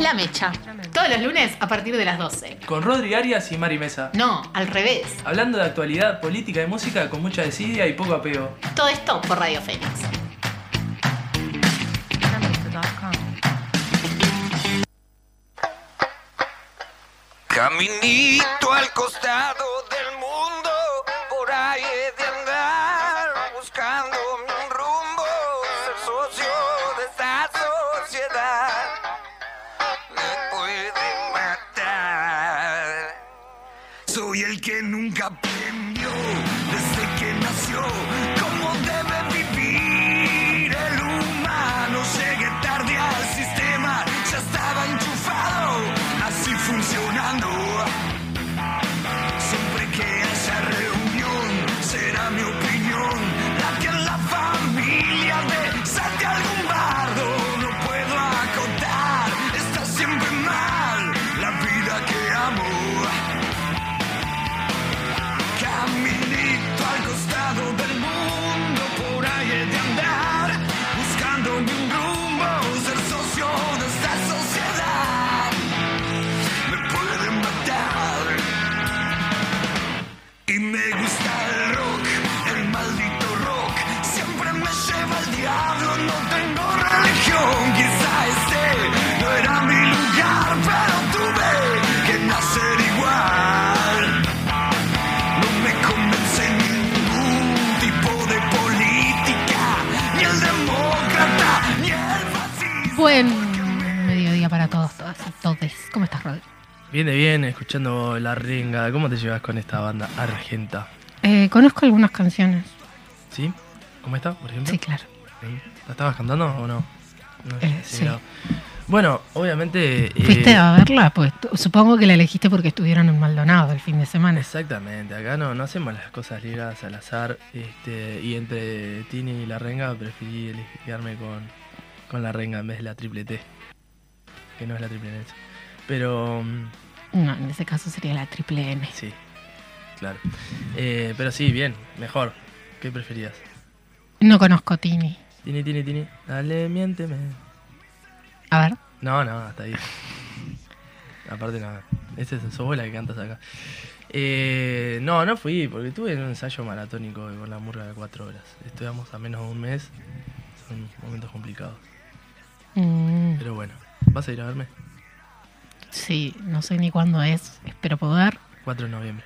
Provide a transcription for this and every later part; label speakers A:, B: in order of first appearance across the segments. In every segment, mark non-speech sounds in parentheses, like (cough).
A: La Mecha. Todos los lunes a partir de las 12.
B: Con Rodri Arias y Mari Mesa.
A: No, al revés.
B: Hablando de actualidad, política y música con mucha desidia y poco apego.
A: Todo esto por Radio Fénix.
C: Caminito al costado
A: mediodía para todos, todas y todes. ¿Cómo estás, Rodri?
B: Viene bien, escuchando La Renga. ¿Cómo te llevas con esta banda argenta?
A: Eh, conozco algunas canciones.
B: ¿Sí? ¿Cómo está, por ejemplo?
A: Sí, claro.
B: ¿La estabas cantando o no? No,
A: Eh, sí.
B: no. Bueno, obviamente... eh,
A: ¿Fuiste a verla? Pues supongo que la elegiste porque estuvieron en Maldonado el fin de semana.
B: Exactamente, acá no, no hacemos las cosas ligadas al azar. Este, y entre Tini y la renga preferí elegirme con, con la renga en vez de la triple T. Que no es la triple N. Pero mm,
A: No, en ese caso sería la triple N.
B: sí, claro. Eh, pero sí, bien, mejor. ¿Qué preferías?
A: No conozco Tini.
B: Tini, Tini, Tini. Dale, miénteme.
A: A ver.
B: No, no, hasta ahí. (laughs) Aparte nada. Ese es sos vos la que cantas acá. Eh, no, no fui, porque tuve un ensayo maratónico con la murga de cuatro horas. Estudiamos a menos de un mes. Son momentos complicados.
A: Mm,
B: Pero bueno, ¿vas a ir a verme?
A: sí, no sé ni cuándo es. Espero poder.
B: 4 de noviembre.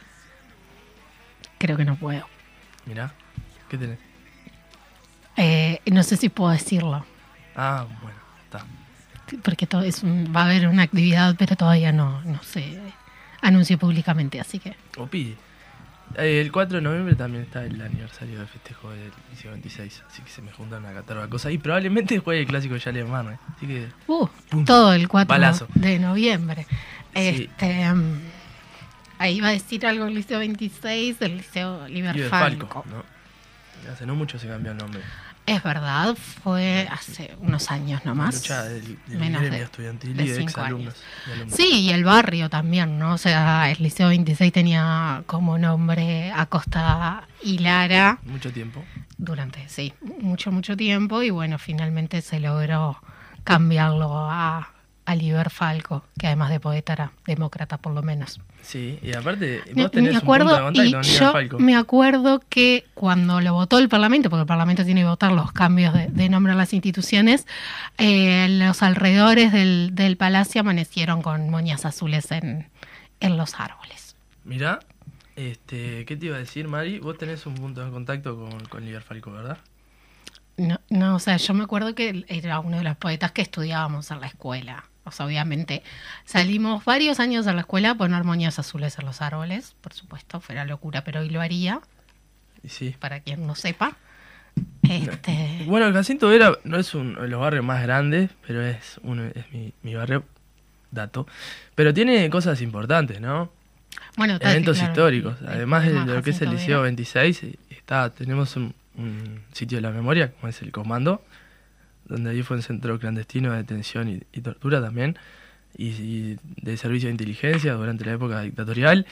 A: Creo que no puedo.
B: Mirá, ¿qué tenés?
A: Eh, no sé si puedo decirlo.
B: Ah, bueno, está.
A: Porque todo es un- va a haber una actividad, pero todavía no, no se anunció públicamente, así que.
B: O pide. Eh, el 4 de noviembre también está el aniversario del festejo del liceo 26, así que se me juntan una catarba de cosas. Y probablemente juegue el clásico de Yale Hermano, ¿eh? Así que
A: Uh,
B: Pum.
A: todo el 4
B: Palazo.
A: de noviembre.
B: Sí.
A: Este, mm, ahí va a decir algo el Liceo 26, el Liceo Liber Falco.
B: Falco, ¿no? Hace no mucho se cambió el nombre.
A: Es verdad, fue hace unos años nomás.
B: Lucha del, del
A: menos de-
B: estudiantil
A: de
B: y de alumnos.
A: Sí, y el barrio también, ¿no? O sea, el Liceo 26 tenía como nombre Acosta y Lara
B: Mucho tiempo.
A: durante, sí, mucho, mucho tiempo y bueno, finalmente se logró cambiarlo a, a Liber Falco, que además de poeta era demócrata por lo menos.
B: Sí, y aparte, vos tenés
A: me
B: un punto de
A: acuerdo,
B: contacto
A: y yo
B: Falco.
A: me acuerdo que cuando lo votó el Parlamento, porque el Parlamento tiene que votar los cambios de, de nombre a las instituciones, eh, los alrededores del, del palacio amanecieron con moñas azules en, en los árboles.
B: Mirá, este, ¿qué te iba a decir, Mari? Vos tenés un punto de contacto con, con Liber Falco, ¿verdad?
A: No, no, o sea, yo me acuerdo que era uno de los poetas que estudiábamos en la escuela. O sea, obviamente salimos varios años a la escuela a poner moñas azules en los árboles, por supuesto, fuera locura, pero hoy lo haría,
B: sí.
A: para quien no sepa. Este, (laughs)
B: Bueno, el Jacinto Vera no es uno de los barrios más grandes, pero es uno es mi, mi barrio, dato. Pero tiene cosas importantes, ¿no?
A: bueno,
B: Eventos
A: claro,
B: históricos. Además de lo que es el Liceo
A: Vera.
B: 26, eh, está, tenemos un, un sitio de la memoria, como es el Comando, donde allí fue un centro clandestino de detención y, y tortura también, y, y de servicio de inteligencia durante la época dictatorial,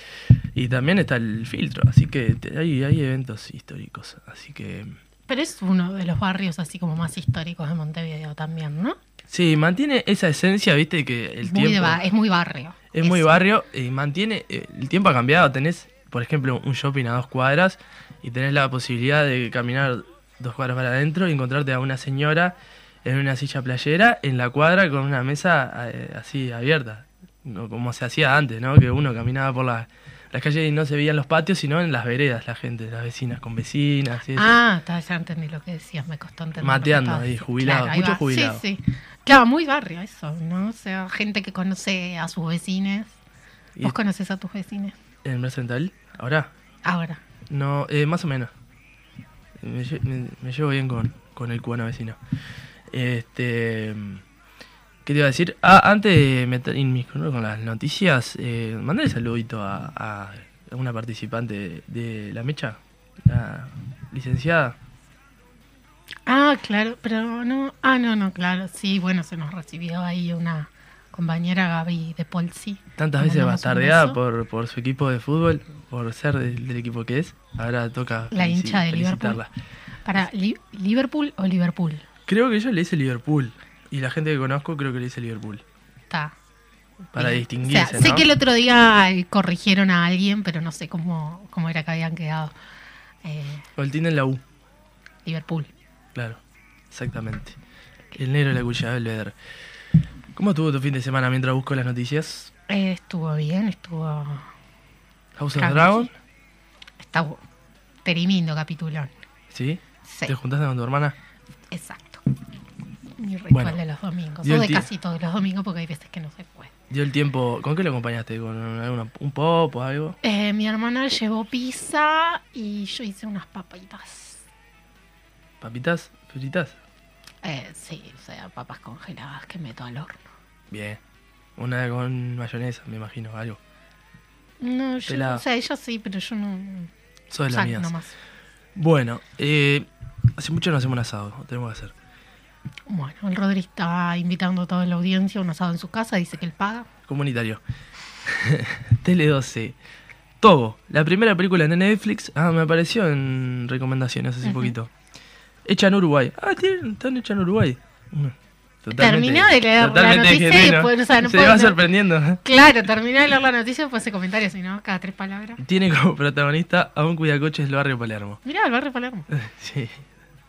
B: y también está el filtro, así que te- hay, hay eventos históricos, así que
A: Pero es uno de los barrios así como más históricos de Montevideo también, ¿no?
B: Sí, mantiene esa esencia, viste, que el
A: Muy
B: tiempo
A: es muy barrio.
B: es muy
A: Eso.
B: barrio y mantiene, eh, el tiempo ha cambiado, tenés, por ejemplo, un shopping a dos cuadras y tenés la posibilidad de caminar dos cuadras para adentro y encontrarte a una señora en una silla playera en la cuadra con una mesa eh, así abierta, no como se hacía antes, ¿no? Que uno caminaba por la- las calles y no se veían los patios, sino en las veredas, la gente, las vecinas con vecinas. y eso.
A: Ah, está, ya entendí lo que decías, me costó entender.
B: Mateando ahí, jubilado,
A: ahí
B: mucho
A: va.
B: jubilado.
A: Sí, sí. Claro, muy barrio eso, ¿no? O sea, gente que conoce a sus vecines.
B: Y-
A: ¿Vos conoces a tus vecines?
B: ¿En Plaza Central? ¿Ahora?
A: Ahora.
B: No, eh, más o menos. Me- me llevo bien con, con el cubano vecino. Este. ¿Qué te iba a decir? Ah, antes de meter inmiscuirme con las noticias, eh, mandale saludito a, a una participante de, de la mecha, la licenciada.
A: Ah, claro, pero no. Ah, no, no, claro. Sí, bueno, se nos recibió ahí una compañera Gaby de Polsi.
B: Tantas veces bastardeada por, por su equipo de fútbol, por ser del, del equipo que es. Ahora toca
A: La hincha de Liverpool. Para Li- Liverpool o Liverpool.
B: Creo que yo le hice Liverpool. Y la gente que conozco creo que le dice Liverpool.
A: Está.
B: Para
A: Bien.
B: distinguirse,
A: O sea, sé
B: ¿no?
A: que el otro día eh, corrigieron a alguien, pero no sé cómo, cómo era que habían quedado. Eh,
B: O el tiene en la U.
A: Liverpool.
B: Claro, exactamente. El negro de la cuchilla del Belvedere. ¿Cómo estuvo tu fin de semana mientras busco las noticias?
A: Eh, estuvo bien, estuvo.
B: House of. Dragon,
A: Está tremendo capitulón.
B: ¿sí?
A: Sí,
B: ¿Te juntaste con tu hermana?
A: exacto. Mi ritual
B: Bueno,
A: de los domingos. O de casi todos los domingos porque hay veces que no se puede.
B: Dio el tiempo. ¿Con qué lo acompañaste? ¿Con alguna- un pop o algo?
A: Eh, mi hermana llevó pizza y yo hice unas papitas.
B: ¿Papitas? ¿Fritas?
A: Eh, sí, o sea, papas congeladas que meto al horno.
B: Bien. Una con mayonesa, me imagino, algo.
A: No, yo,
B: Pelada.
A: o sea, ella sí, pero yo no.
B: Sos de las mías.
A: nomás.
B: Bueno, eh, hace mucho no hacemos un asado, tenemos que hacer.
A: Bueno, el Rodri está invitando a toda la audiencia a un asado en su casa, dice que él paga.
B: Comunitario. (laughs) Tele 12. Togo, la primera película en Netflix. Ah, me apareció en recomendaciones hace
A: Ujú.
B: poquito. Hecha en Uruguay. Ah, tienen- están hechas en Uruguay. Mm,
A: Terminá de leer la noticia y después, o sea, no
B: Se va
A: no-
B: sorprendiendo.
A: Claro, terminé de leer la noticia y después ese comentario, si no, cada tres palabras.
B: Tiene como protagonista a un cuidacoches del barrio Palermo.
A: Mirá, el barrio Palermo. (laughs)
B: Sí.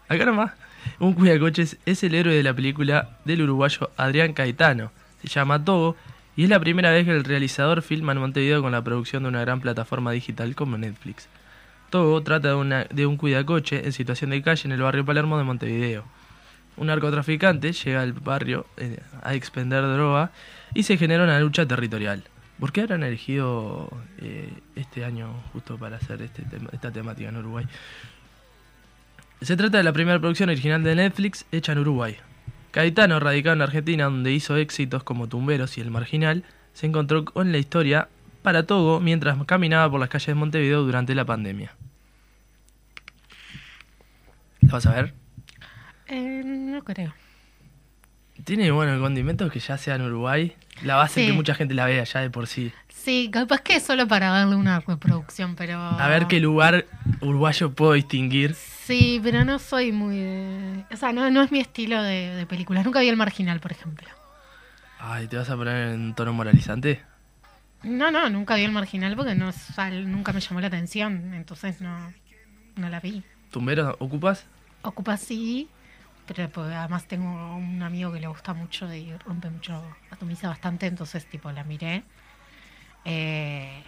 B: Acá nomás. Un cuidacoches es el héroe de la película del uruguayo Adrián Caetano. Se llama Togo y es la primera vez que el realizador filma en Montevideo con la producción de una gran plataforma digital como Netflix. Togo trata de, una, de un cuidacoche en situación de calle en el barrio Palermo de Montevideo. Un narcotraficante llega al barrio eh, a expender droga y se genera una lucha territorial. ¿Por qué habrán elegido eh, este año justo para hacer este esta temática en Uruguay? Se trata de la primera producción original de Netflix hecha en Uruguay. Caetano, radicado en Argentina, donde hizo éxitos como Tumberos y El Marginal, se encontró con la historia para Togo mientras caminaba por las calles de Montevideo durante la pandemia. ¿La vas a ver?
A: Eh, no creo.
B: Tiene, bueno, condimentos que ya sea en Uruguay. La base
A: Sí.
B: que mucha gente la vea ya de por sí.
A: Sí, capaz que es solo para darle una reproducción, pero.
B: A ver qué lugar uruguayo puedo distinguir.
A: Sí, pero no soy muy. de- O sea, no, no es mi estilo de, de películas. Nunca vi el marginal, por ejemplo.
B: Ay, ¿te vas a poner en tono moralizante?
A: No, no, nunca vi el marginal porque no, sea, nunca me llamó la atención. Entonces no, no la vi.
B: ¿Tumberos ocupas?
A: Ocupa sí, pero pues, además tengo un amigo que le gusta mucho y rompe mucho, atomiza bastante, entonces tipo la miré. Eh,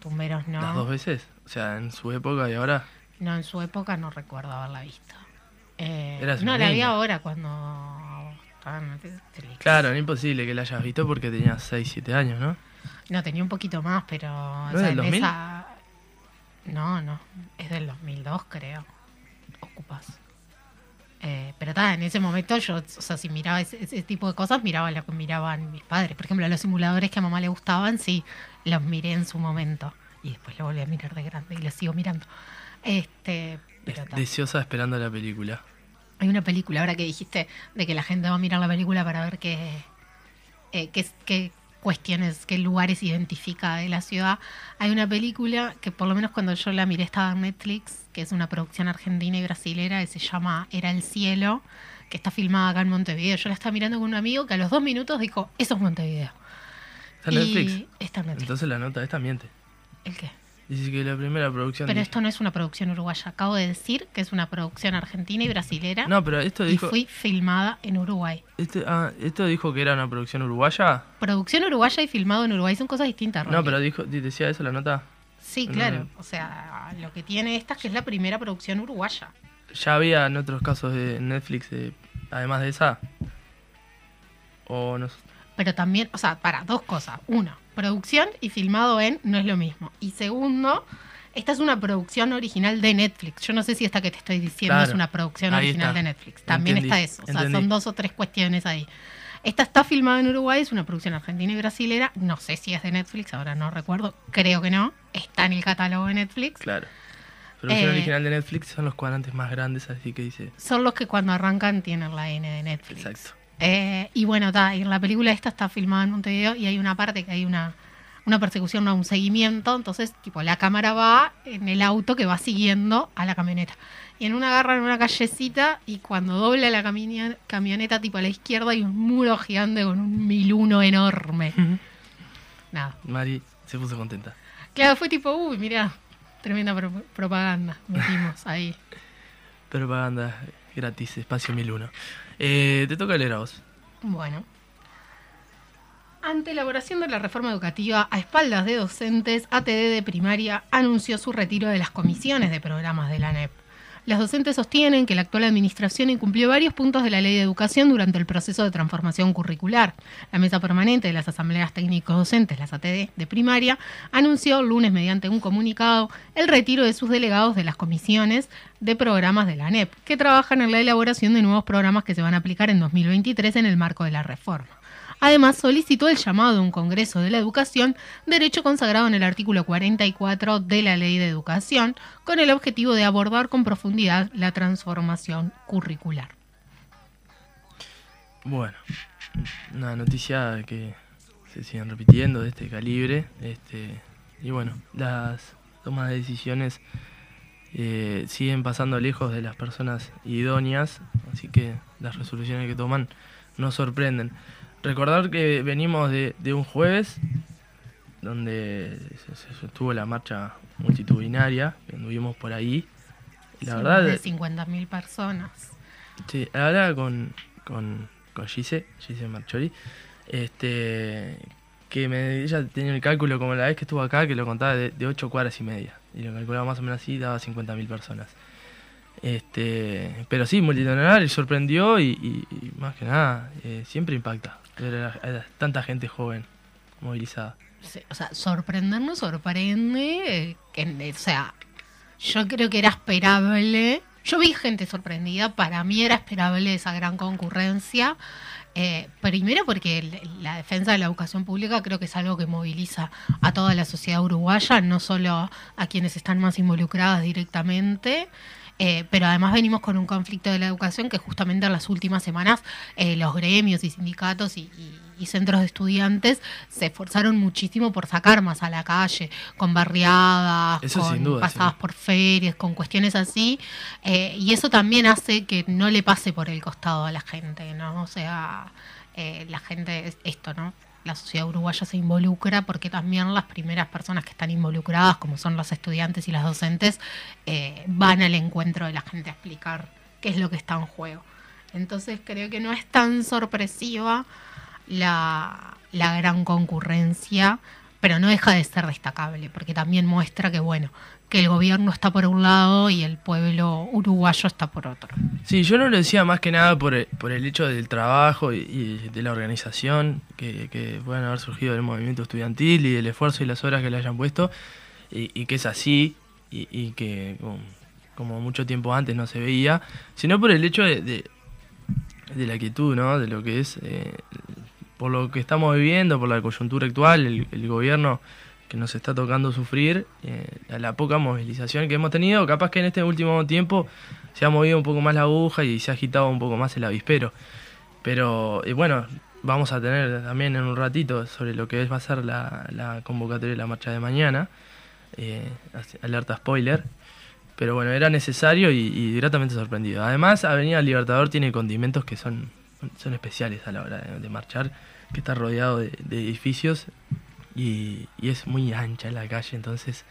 A: tumberos no.
B: ¿Las dos veces? O sea, en su época y ahora.
A: No, en su época no recuerdo haberla visto. Eh, no, la vi ahora cuando estaba en.
B: Claro, era imposible que la hayas visto porque tenías 6, 7 años, ¿no?
A: No, tenía un poquito más, pero... o
B: ¿No es
A: sea,
B: del
A: en
B: 2000?
A: esa- No, no, es del 2002 creo. Ocupas. Eh, pero está, en ese momento yo, o sea, si miraba ese, ese tipo de cosas, miraba lo que miraban mis padres. Por ejemplo, los simuladores que a mamá le gustaban, sí, los miré en su momento. Y después lo volví a mirar de grande y los sigo mirando. Este, pero.
B: Deseosa esperando la película.
A: Hay una película, ahora que dijiste, de que la gente va a mirar la película para ver qué, eh, qué, qué cuestiones, qué lugares identifica de la ciudad. Hay una película que por lo menos cuando yo la miré estaba en Netflix, que es una producción argentina y brasilera, que se llama Era el cielo, que está filmada acá en Montevideo. Yo la estaba mirando con un amigo que a los dos minutos dijo, eso es Montevideo.
B: ¿Está en Netflix?
A: Está en Netflix.
B: Entonces la nota esta miente.
A: ¿El qué?
B: Dice que la primera producción...
A: Pero esto no es una producción uruguaya. Acabo de decir que es una producción argentina y brasilera.
B: No, pero esto
A: y
B: dijo...
A: fui filmada en Uruguay.
B: este- ah, esto dijo que era una producción uruguaya.
A: Producción uruguaya y filmado en Uruguay son cosas distintas.
B: No,
A: Ronnie.
B: pero dijo, di- decía eso la nota.
A: Sí,
B: No,
A: claro.
B: no.
A: O sea, lo que tiene esta es que es la primera producción uruguaya.
B: ¿Ya había en otros casos de Netflix, eh, además de esa? O no sé.
A: Pero también, o sea, para dos cosas. Uno, producción y filmado en no es lo mismo. Y segundo, esta es una producción original de Netflix. Yo no sé si esta que te estoy diciendo
B: Claro.
A: es una producción original
B: está.
A: de Netflix. También
B: Entendí,
A: está eso. O sea,
B: entendí.
A: son dos o tres cuestiones ahí. Esta está filmada en Uruguay, es una producción argentina y brasilera. No sé si es de Netflix, ahora no recuerdo. Creo que no. Está en el catálogo de Netflix.
B: Claro. Producción
A: Eh,
B: original de Netflix son los cuadrantes más grandes, así que dice.
A: Son los que cuando arrancan tienen la N de Netflix.
B: Exacto.
A: Eh, y bueno, ta, y en la película esta está filmada en Montevideo y hay una parte que hay una, una persecución, no, un seguimiento. Entonces, tipo, la cámara va en el auto que va siguiendo a la camioneta. Y en una agarran una callecita y cuando dobla la camioneta, tipo a la izquierda, hay un muro gigante con un miluno enorme. Nada.
B: Mari se puso contenta.
A: Claro, fue tipo, uy, mira, tremenda pro- propaganda. Metimos ahí. (laughs)
B: Propaganda gratis, espacio 1001. Eh, te toca leer a vos.
A: Bueno. Ante la elaboración de la reforma educativa a espaldas de docentes, ATD de primaria anunció su retiro de las comisiones de programas de la NEP. Los docentes sostienen que la actual administración incumplió varios puntos de la ley de educación durante el proceso de transformación curricular. La mesa permanente de las asambleas técnicos docentes, las ATD de primaria, anunció lunes mediante un comunicado el retiro de sus delegados de las comisiones de programas de la NEP, que trabajan en la elaboración de nuevos programas que se van a aplicar en 2023 en el marco de la reforma. Además, solicitó el llamado a un Congreso de la Educación, derecho consagrado en el artículo 44 de la Ley de Educación, con el objetivo de abordar con profundidad la transformación curricular.
B: Bueno, una noticia que se siguen repitiendo de este calibre. Este, y bueno, las tomas de decisiones eh, siguen pasando lejos de las personas idóneas, así que las resoluciones que toman nos sorprenden. Recordar que venimos de, de un jueves donde se, se sostuvo la marcha multitudinaria, que anduvimos por ahí. La
A: Son
B: verdad,
A: de 50.000 personas.
B: Sí, hablaba con, con, con Gise, Gise Marchori, este, que me, ella tenía el cálculo como la vez que estuvo acá, que lo contaba de, de 8 cuadras y media, y lo calculaba más o menos así, daba 50.000 personas. Este, pero sí, multitudinario, y sorprendió y, y- y más que nada, eh, siempre impacta ver a, a tanta gente joven movilizada.
A: Sí, O sea, sorprendernos sorprende. eh, que, o sea, yo creo que era esperable. Yo vi gente sorprendida. Para mí era esperable esa gran concurrencia. Eh, primero porque la defensa de la educación pública creo que es algo que moviliza a toda la sociedad uruguaya, no solo a quienes están más involucradas directamente. Eh, pero además venimos con un conflicto de la educación que justamente en las últimas semanas eh, los gremios y sindicatos y, y- y centros de estudiantes se esforzaron muchísimo por sacar más a la calle, con barriadas,
B: Eso
A: con
B: duda,
A: pasadas
B: sí.
A: por ferias, con cuestiones así. eh, y eso también hace que no le pase por el costado a la gente, ¿no? O sea, eh, la gente, es esto, ¿no? La sociedad uruguaya se involucra porque también las primeras personas que están involucradas, como son los estudiantes y las docentes, eh, van al encuentro de la gente a explicar qué es lo que está en juego. Entonces creo que no es tan sorpresiva la, la gran concurrencia, pero no deja de ser destacable, porque también muestra que, bueno, que el gobierno está por un lado y el pueblo uruguayo está por otro.
B: Sí, yo no lo decía más que nada por el, por el hecho del trabajo y, y de la organización que, que puedan haber surgido del movimiento estudiantil y del esfuerzo y las horas que le hayan puesto, y, y que es así, y, y que como, como mucho tiempo antes no se veía, sino por el hecho de, de, de la quietud, ¿no? De lo que es, eh, por lo que estamos viviendo, por la coyuntura actual, el, el gobierno que nos está tocando sufrir, eh, la poca movilización que hemos tenido, capaz que en este último tiempo se ha movido un poco más la aguja y se ha agitado un poco más el avispero. Pero bueno, vamos a tener también en un ratito sobre lo que va a ser la, convocatoria de la marcha de mañana. eh, alerta spoiler. Pero bueno, era necesario y, y gratamente sorprendido. Además, Avenida Libertador tiene condimentos que son, son especiales a la hora de, marchar, que está rodeado de, de edificios y, y es muy ancha la calle, entonces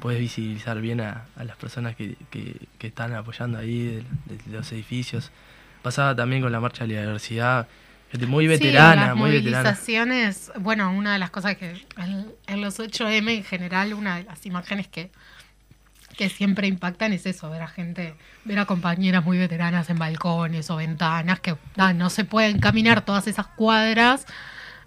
B: puedes visibilizar bien a, a las personas que, que- que están apoyando ahí de, de los edificios. Pasaba también con la marcha de la diversidad, gente muy
A: Sí,
B: veterana,
A: las
B: muy veterana.
A: movilizaciones, bueno, una de las cosas que en, en los 8M en general, una de las imágenes que, que siempre impactan es eso, ver a gente, ver a compañeras muy veteranas en balcones o ventanas que ah, no se pueden caminar todas esas cuadras,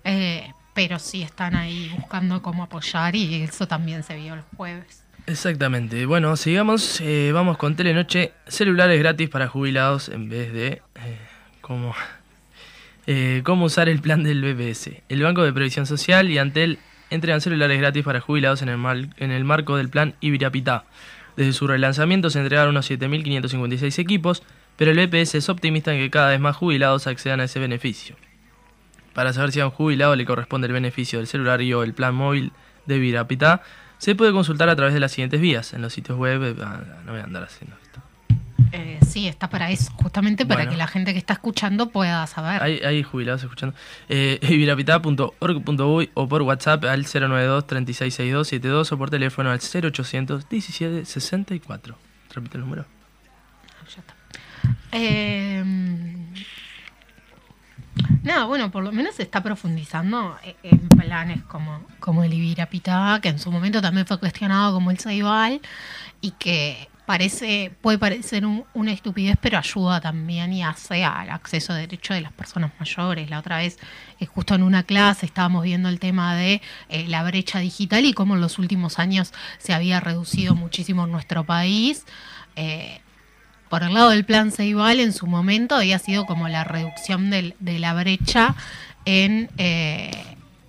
A: eh, pero sí están ahí buscando cómo apoyar y eso también se vio el jueves.
B: Exactamente. Bueno, sigamos. eh, vamos con Telenoche. Celulares gratis para jubilados en vez de. eh, ¿cómo, (laughs) eh, ¿Cómo usar el plan del BPS? El Banco de Previsión Social y Antel entregan celulares gratis para jubilados en el, en el marco del plan Ibirapitá. Desde su relanzamiento se entregaron unos 7.556 equipos, pero el BPS es optimista en que cada vez más jubilados accedan a ese beneficio. Para saber si a un jubilado le corresponde el beneficio del celular y o el plan móvil de Virapita, se puede consultar a través de las siguientes vías. En los sitios web, eh, ah, no voy a andar haciendo esto.
A: Eh, sí, está para eso, justamente para
B: Bueno.
A: que la gente que está escuchando pueda saber.
B: Hay, hay jubilados escuchando. Eh, (laughs) virapita.org.uy o por WhatsApp al 092 3662 72 o por teléfono al 0800 17 64. Repite el número.
A: Ya está. Eh, nada, bueno, por lo menos se está profundizando e- en planes como, como el Ibirapitá, que en su momento también fue cuestionado como el Ceibal, y que parece, puede parecer un- una estupidez, pero ayuda también y hace al acceso de derecho de las personas mayores. La otra vez, eh, justo en una clase, estábamos viendo el tema de eh, la brecha digital y cómo en los últimos años se había reducido muchísimo en nuestro país. Eh, por el lado del plan Ceibal, en su momento había sido como la reducción del- de la brecha en eh,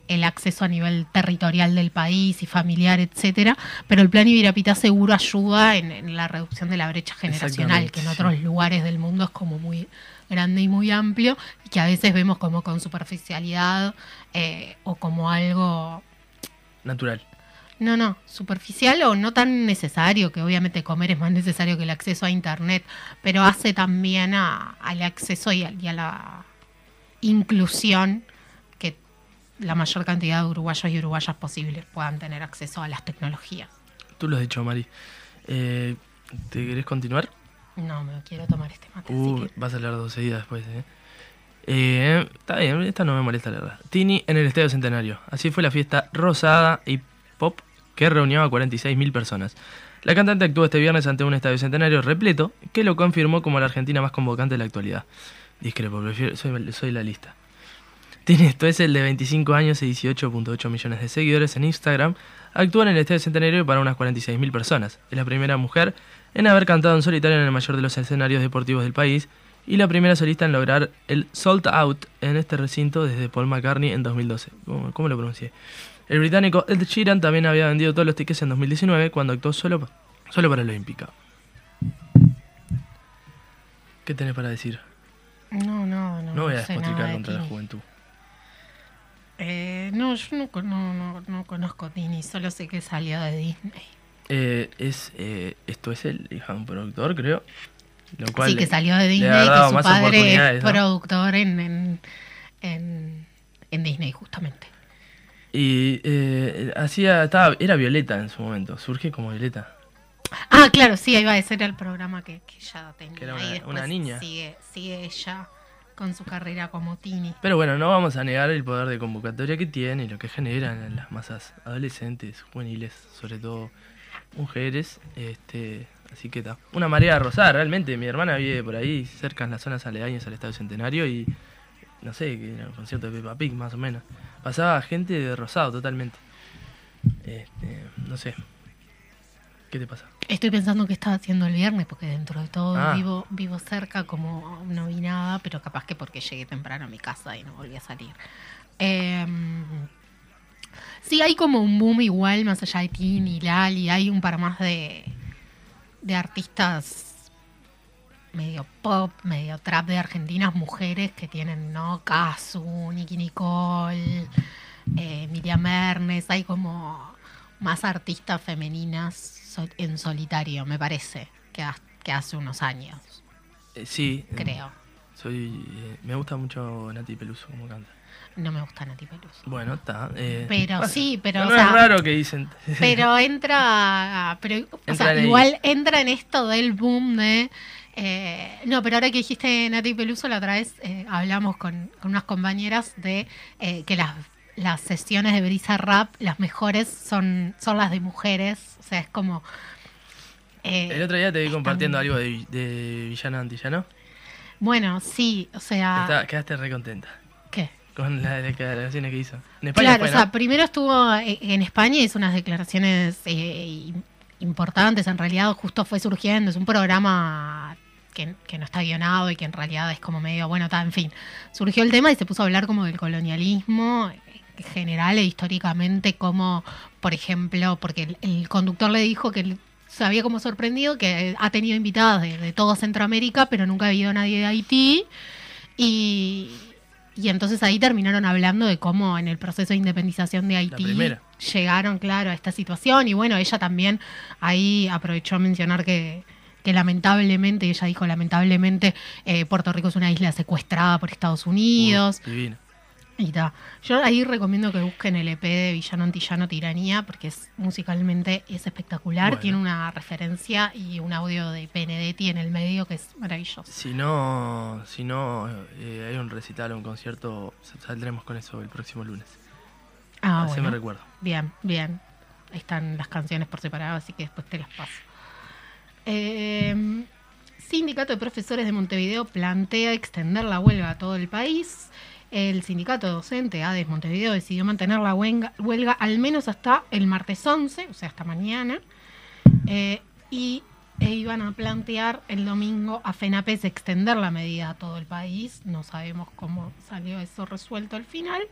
A: el acceso a nivel territorial del país y familiar, etcétera. Pero el plan Ibirapitá seguro ayuda en, en la reducción de la brecha generacional, que en otros lugares del mundo es como muy grande y muy amplio, y que a veces vemos como con superficialidad eh, o como algo
B: Natural.
A: No, no, superficial o no tan necesario, que obviamente comer es más necesario que el acceso a Internet, pero hace también a- al acceso y a, y a la inclusión que la mayor cantidad de uruguayos y uruguayas posibles puedan tener acceso a las tecnologías.
B: Tú lo has dicho, Mari. Eh, ¿Te querés continuar?
A: No, me quiero tomar este mate.
B: Uh,
A: así que-
B: vas a leer dos seguidas después, ¿eh? Eh, Está bien, esta no me molesta leerla. Tini en el Estadio Centenario. Así fue la fiesta rosada y pop que reunió a 46.000 personas. La cantante actuó este viernes ante un estadio centenario repleto que lo confirmó como la Argentina más convocante de la actualidad. Discrepo, prefiero, soy, soy la lista. Tini esto es el de 25 años y 18.8 millones de seguidores en Instagram. Actúa en el Estadio Centenario para unas 46.000 personas. Es la primera mujer en haber cantado en solitario en el mayor de los escenarios deportivos del país y la primera solista en lograr el sold out en este recinto desde Paul McCartney en 2012. ¿Cómo, cómo lo pronuncié? El británico Ed Sheeran también había vendido todos los tickets en 2019 cuando actuó solo, pa- solo para la Olímpica. ¿Qué tenés para decir?
A: No, no, no.
B: No voy a despotricar
A: de
B: contra la juventud.
A: Eh, no, yo no, no, no, no conozco Tini, solo sé que salió de Disney.
B: Eh, es, eh, esto es el hijo de un productor, creo. Lo cual
A: sí, que salió de Disney,
B: ha
A: que su padre es productor en, en, en, en Disney, justamente.
B: Y eh, hacía, estaba, era Violeta en su momento, surge como Violeta.
A: Ah, claro, sí, ahí va a ser el programa que, que ella tenía.
B: Que era una- niña.
A: Sigue, sigue ella con su carrera como Tini.
B: Pero bueno, no vamos a negar el poder de convocatoria que tiene y lo que generan en las masas adolescentes, juveniles, sobre todo mujeres. Este, así que está. Una marea rosada, realmente. Mi hermana vive por ahí, cerca en las zonas aledañas al Estadio Centenario y no sé, que era un concierto de Peppa Pig más o menos. Pasaba gente de rosado totalmente. Este, no sé. ¿Qué te pasa?
A: Estoy pensando que estaba haciendo el viernes, porque dentro de todo
B: Ah.
A: vivo, vivo cerca, como no vi nada, pero capaz que porque llegué temprano a mi casa y no volví a salir. Em, sí, hay como un boom igual, más allá de Tini, Lali, hay un par más de, de artistas medio pop, medio trap de argentinas, mujeres que tienen, ¿no? Casu, Nicky Nicole, eh, Miriam Mernes, hay como más artistas femeninas en solitario, me parece, que, ha- que hace unos años,
B: Eh, sí.
A: creo.
B: Soy, eh, me gusta mucho Nati Peluso como canta.
A: No me gusta Nati Peluso.
B: Bueno, está. eh,
A: Pero
B: pasa.
A: sí, pero,
B: No
A: o sea,
B: es raro que dicen.
A: Pero (laughs) entra, pero, o
B: Entra
A: sea, igual entra en esto del boom de... eh, no, pero ahora que dijiste Nati Peluso, la otra vez eh, hablamos con, con unas compañeras de eh, que las, las sesiones de Brisa Rap, las mejores son, son las de mujeres. O sea, es como...
B: El otro día te vi compartiendo algo de, de Villano Antillano.
A: Bueno, sí, o sea...
B: Está- quedaste re contenta. Con las declaraciones que hizo. En España
A: Claro,
B: fue,
A: o sea, primero estuvo eh, en España y hizo unas declaraciones eh, im- importantes, en realidad justo fue surgiendo, es un programa que, que no está guionado y que en realidad es como medio, bueno, en fin, surgió el tema y se puso a hablar como del colonialismo eh, general e históricamente como, por ejemplo, porque el, el conductor le dijo que él se había como sorprendido que ha tenido invitadas de, de todo Centroamérica, pero nunca ha habido nadie de Haití. Y, y entonces ahí terminaron hablando de cómo en el proceso de independización de Haití llegaron, claro, a esta situación. Y bueno, ella también ahí aprovechó a mencionar que, que lamentablemente, ella dijo lamentablemente, eh, Puerto Rico es una isla secuestrada por Estados Unidos.
B: Uh, divino.
A: Y ta. Yo ahí recomiendo que busquen el EP de Villano Antillano Tiranía, porque es musicalmente es espectacular.
B: Bueno.
A: Tiene una referencia y un audio de Benedetti en el medio que es maravilloso.
B: Si no, si no eh, hay un recital o un concierto, saldremos con eso el próximo lunes.
A: Ah,
B: Así me
A: bueno.
B: recuerdo.
A: Bien, bien. Ahí están las canciones por separado, así que después te las paso. Eh, Sindicato de Profesores de Montevideo plantea extender la huelga a todo el país. El sindicato docente ADES Montevideo decidió mantener la huelga, al menos hasta el martes 11, o sea, hasta mañana. Eh, y e iban a plantear el domingo a FENAPES extender la medida a todo el país. No sabemos cómo salió eso resuelto al final.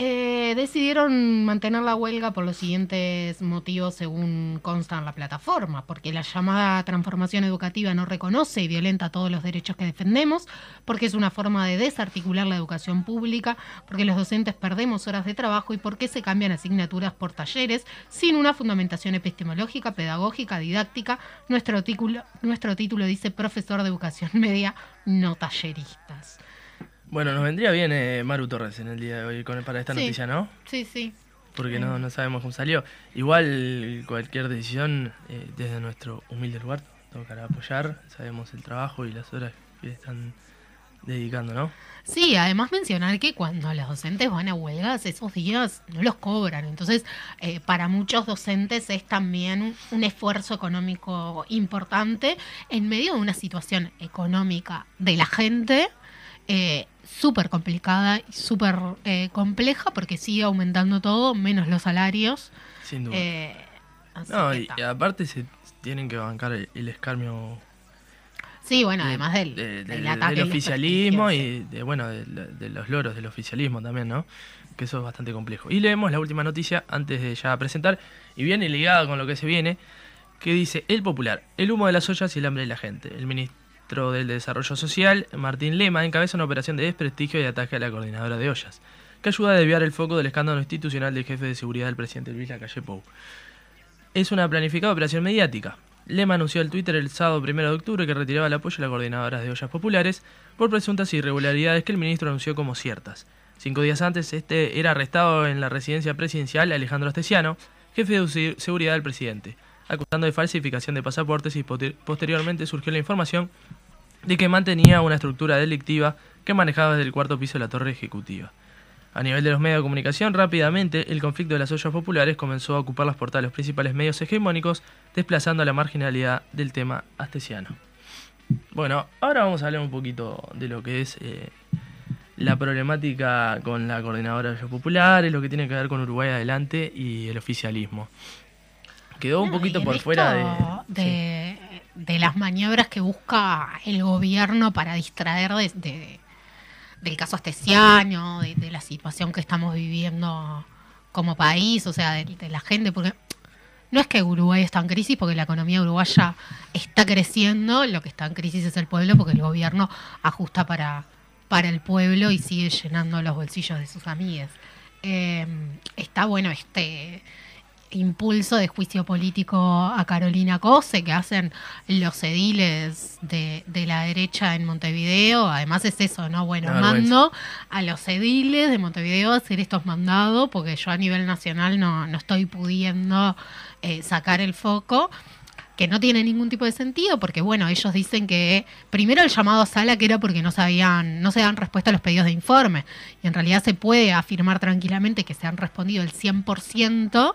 A: Eh, decidieron mantener la huelga por los siguientes motivos según consta en la plataforma, porque la llamada transformación educativa no reconoce y violenta todos los derechos que defendemos, porque es una forma de desarticular la educación pública, porque los docentes perdemos horas de trabajo y porque se cambian asignaturas por talleres sin una fundamentación epistemológica, pedagógica, didáctica. Nuestro título, nuestro título dice profesor de educación media, no talleristas.
B: Bueno, nos vendría bien eh, Maru Torres en el día de hoy con, para esta
A: Sí.
B: noticia, ¿no?
A: Sí, sí.
B: Porque no, no sabemos cómo salió. Igual cualquier decisión eh, desde nuestro humilde lugar tocará apoyar. Sabemos el trabajo y las horas que están dedicando, ¿no?
A: Sí, además mencionar que cuando los docentes van a huelgas, esos días no los cobran. Entonces, eh, para muchos docentes es también un, un esfuerzo económico importante en medio de una situación económica de la gente eh, súper complicada y súper eh, compleja porque sigue aumentando todo, menos los salarios.
B: Sin duda.
A: Eh,
B: no, y, aparte se tienen que bancar el, el escarmio
A: sí, bueno,
B: de-
A: además del,
B: de-
A: del
B: oficialismo y de, bueno de, de los loros del oficialismo también, ¿no? Que eso es bastante complejo. Y leemos la última noticia antes de ya presentar, y viene ligada con lo que se viene, que dice El Popular, el humo de las ollas y el hambre de la gente. El ministro del Desarrollo Social, Martín Lema, encabeza una operación de desprestigio y ataque a la coordinadora de ollas, que ayuda a desviar el foco del escándalo institucional del jefe de seguridad del presidente Luis Lacalle Pou. Es una planificada operación mediática. Lema anunció en Twitter el sábado 1 de octubre que retiraba el apoyo a la coordinadora de ollas populares por presuntas irregularidades que el ministro anunció como ciertas. Cinco días antes, este era arrestado en la residencia presidencial Alejandro Astesiano, jefe de se- seguridad del presidente, acusando de falsificación de pasaportes y posteriormente surgió la información de que mantenía una estructura delictiva que manejaba desde el cuarto piso de la torre ejecutiva. A nivel de los medios de comunicación, rápidamente el conflicto de las ollas populares comenzó a ocupar las portadas de los principales medios hegemónicos, desplazando a la marginalidad del tema astesiano. Bueno, ahora vamos a hablar un poquito de lo que es eh, la problemática con la coordinadora de ollas populares, lo que tiene que ver con Uruguay Adelante y el oficialismo. Quedó un
A: No,
B: poquito por fuera de...
A: de, de las maniobras que busca el gobierno para distraer de, de- del caso astesiano, de, la situación que estamos viviendo como país, o sea, de, la gente, porque no es que Uruguay está en crisis, porque la economía uruguaya está creciendo, lo que está en crisis es el pueblo, porque el gobierno ajusta para, para el pueblo y sigue llenando los bolsillos de sus amigues. Eh, está bueno este impulso de juicio político a Carolina Cose que hacen los ediles de, de la derecha en Montevideo. Además es eso, ¿no? Bueno, mando a los ediles de Montevideo a hacer estos mandados porque yo a nivel nacional no, no estoy pudiendo eh, sacar el foco que no tiene ningún tipo de sentido, porque bueno, ellos dicen que primero el llamado a sala que era porque no sabían, no se dan respuesta a los pedidos de informe, y en realidad se puede afirmar tranquilamente que se han respondido el 100%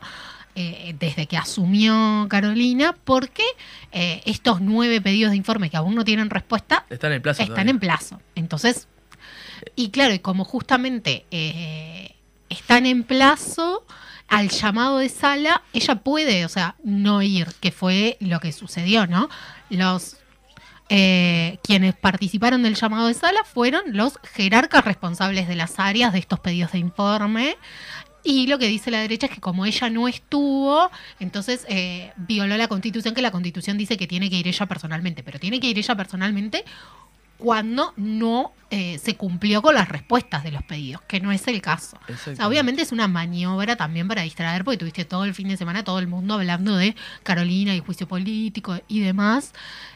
A: eh, desde que asumió Carolina, porque eh, estos nueve pedidos de informe que aún no tienen respuesta
B: Están en plazo.
A: están
B: todavía.
A: en plazo. Entonces, y claro, y como justamente eh, están en plazo al llamado de sala, ella puede, o sea, no ir, que fue lo que sucedió, ¿no? Los eh, quienes participaron del llamado de sala fueron los jerarcas responsables de las áreas de estos pedidos de informe. Y lo que dice la derecha es que como ella no estuvo, entonces eh, violó la constitución, que la constitución dice que tiene que ir ella personalmente, pero tiene que ir ella personalmente cuando no eh, se cumplió con las respuestas de los pedidos, que no es el caso. O sea, obviamente es una maniobra también para distraer, porque tuviste todo el fin de semana todo el mundo hablando de Carolina y juicio político y demás.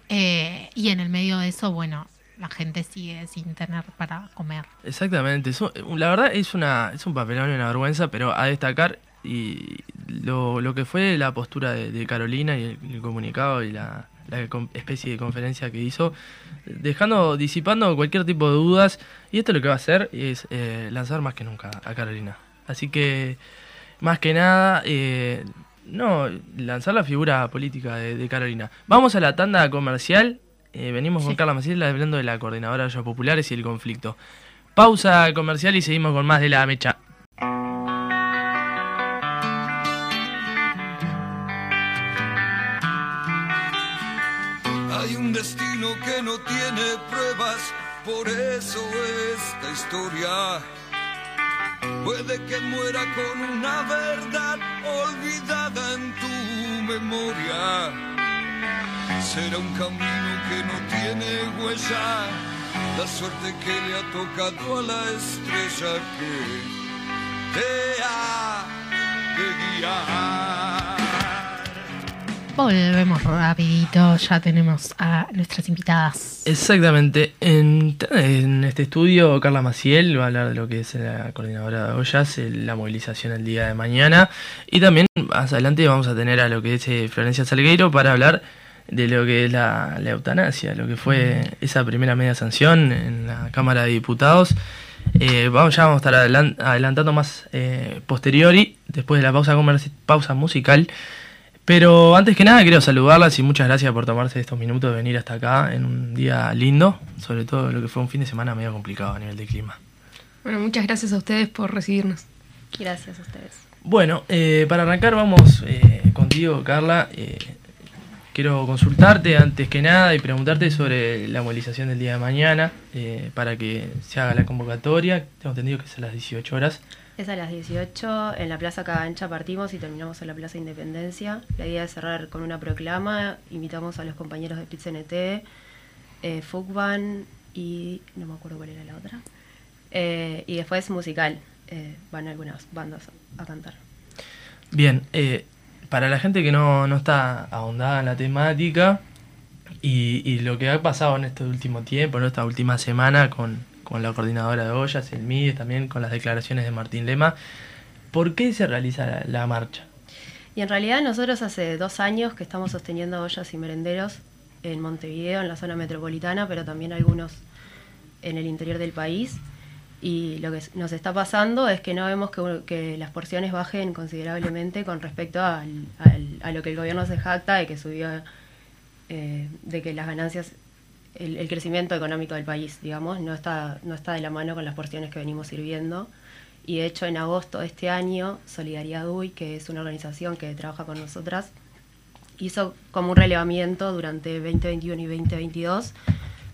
A: eh, y en el medio de eso, bueno, la gente sigue sin tener para comer.
B: Exactamente. es un- la verdad es una es un papelón y una vergüenza, pero a destacar y lo, lo que fue la postura de, Carolina y el, comunicado y la, la especie de conferencia que hizo, dejando, disipando cualquier tipo de dudas. Y esto lo que va a hacer es eh, lanzar más que nunca a Carolina. Así que, más que nada, eh, no, lanzar la figura política de, de Carolina. Vamos a la tanda comercial. Eh, venimos con
A: Sí.
B: Carla Maciel hablando de la coordinadora de ollas populares y el conflicto. Pausa comercial y seguimos con más de la mecha.
C: Hay un destino que no tiene pruebas, por eso esta historia puede que muera con una verdad olvidada en tu memoria. Será un camino que no tiene huella, la suerte que le ha tocado a la estrella que te ha de guiar.
A: Volvemos rapidito, ya tenemos a nuestras invitadas.
B: Exactamente. En, en este estudio, Carla Maciel va a hablar de lo que es la coordinadora de ollas, la movilización el día de mañana. Y también más adelante vamos a tener a lo que es eh, Florencia Salgueiro para hablar de lo que es la, la eutanasia, lo que fue esa primera media sanción en la Cámara de Diputados. Eh, vamos, ya vamos a estar adelan- adelantando más eh, posteriori, después de la pausa, pausa musical. Pero antes que nada quiero saludarlas y muchas gracias por tomarse estos minutos de venir hasta acá en un día lindo, sobre todo lo que fue un fin de semana medio complicado a nivel de clima.
D: Bueno, muchas gracias a ustedes por recibirnos.
E: Gracias a ustedes.
B: Bueno, eh, para arrancar vamos eh, contigo, Carla. Eh, quiero consultarte antes que nada y preguntarte sobre la movilización del día de mañana eh, para que se haga la convocatoria. Tengo entendido que es a las 18 horas.
E: Es a las 18, en la Plaza Cagancha partimos y terminamos en la Plaza Independencia. La idea es cerrar con una proclama, invitamos a los compañeros de PITCNT, eh, Fugban y no me acuerdo cuál era la otra. Eh, y después musical, eh, van algunas bandas a cantar.
B: Bien, eh, para la gente que no, no está ahondada en la temática y, y lo que ha pasado en este último tiempo, en esta última semana con, con la coordinadora de ollas, el MIDES, también con las declaraciones de Martín Lema, ¿por qué se realiza la marcha?
E: Y en realidad nosotros hace dos años que estamos sosteniendo ollas y merenderos en Montevideo, en la zona metropolitana, pero también algunos en el interior del país. Y lo que nos está pasando es que no vemos que, que las porciones bajen considerablemente con respecto al- a lo que el gobierno se jacta de que subió, eh, de que las ganancias, el, el crecimiento económico del país, digamos, no está, no está de la mano con las porciones que venimos sirviendo. Y de hecho en agosto de este año, Solidaridad UI, que es una organización que trabaja con nosotras, hizo como un relevamiento durante 2021 y 2022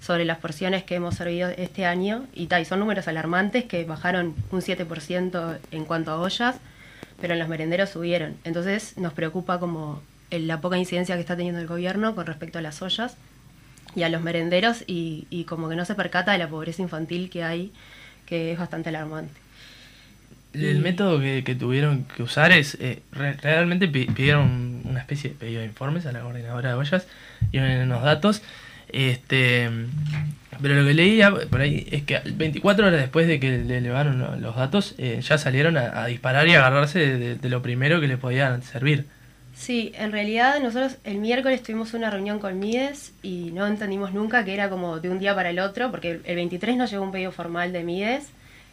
E: sobre las porciones que hemos servido este año y, ta, y son números alarmantes que bajaron un 7% en cuanto a ollas, pero en los merenderos subieron. Entonces nos preocupa como el- la poca incidencia que está teniendo el gobierno con respecto a las ollas y a los merenderos y, y como que no se percata de la pobreza infantil que hay, que es bastante alarmante.
B: El
E: Y-
B: método que, que tuvieron que usar es, eh, re- realmente pi- pidieron una especie de pedido de informes a la coordinadora de ollas y unos datos. Este, pero lo que leía por ahí es que 24 horas después de que le elevaron lo- los datos, eh, ya salieron a, disparar y agarrarse de, lo primero que les podía servir.
E: Sí, en realidad nosotros el miércoles tuvimos una reunión con Mides y no entendimos nunca que era como de un día para el otro, porque el 23 nos llegó un pedido formal de Mides,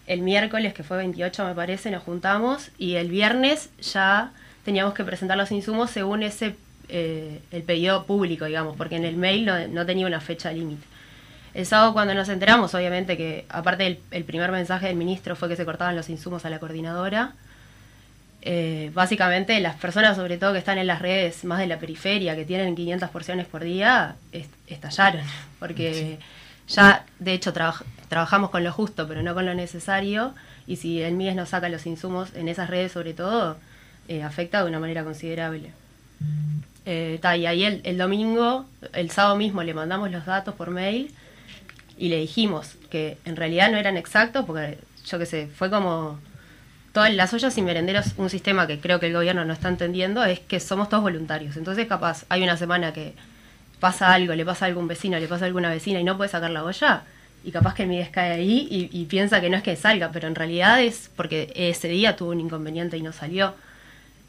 E: el miércoles, que fue 28 me parece, nos juntamos y el viernes ya teníamos que presentar los insumos según ese eh, el pedido público, digamos, porque en el mail no, no tenía una fecha límite. El sábado cuando nos enteramos, obviamente que aparte del el primer mensaje del ministro fue que se cortaban los insumos a la coordinadora, eh, básicamente las personas sobre todo que están en las redes más de la periferia, que tienen 500 porciones por día, est- estallaron, (laughs) porque ya de hecho trabaj- trabajamos con lo justo, pero no con lo necesario, y si el MIES nos saca los insumos en esas redes sobre todo, eh, afecta de una manera considerable. Eh, ta, y ahí el, el domingo, el sábado mismo le mandamos los datos por mail y le dijimos que en realidad no eran exactos, porque yo qué sé, fue como todas las ollas y merenderos, un sistema que creo que el gobierno no está entendiendo, es que somos todos voluntarios. Entonces, capaz, hay una semana que pasa algo, le pasa a algún vecino, le pasa a alguna vecina y no puede sacar la olla, y capaz que el Mides cae ahí y, y piensa que no es que salga, pero en realidad es porque ese día tuvo un inconveniente y no salió.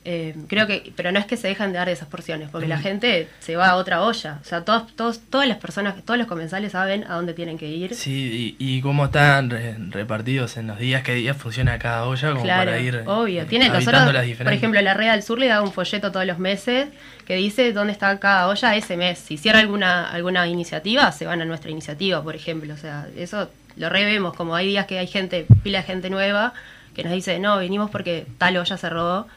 E: Eh, creo que, pero no es que se dejan de dar esas porciones, porque la gente se va a otra olla. O sea, todos, todos, todas las personas, todos los comensales saben a dónde tienen que ir.
B: Sí, y, y cómo están re- repartidos en los días, qué días funciona cada olla, como
E: Claro,
B: para ir
E: obvio.
B: eh,
E: Tiene nosotros,
B: las
E: por
B: diferentes.
E: ejemplo, la Red del Sur le da un folleto todos los meses que dice dónde está cada olla ese mes. Si cierra alguna alguna iniciativa, se van a nuestra iniciativa, por ejemplo. O sea, eso lo revemos. Como hay días que hay gente, pila de gente nueva, que nos dice, no, vinimos porque tal olla cerró,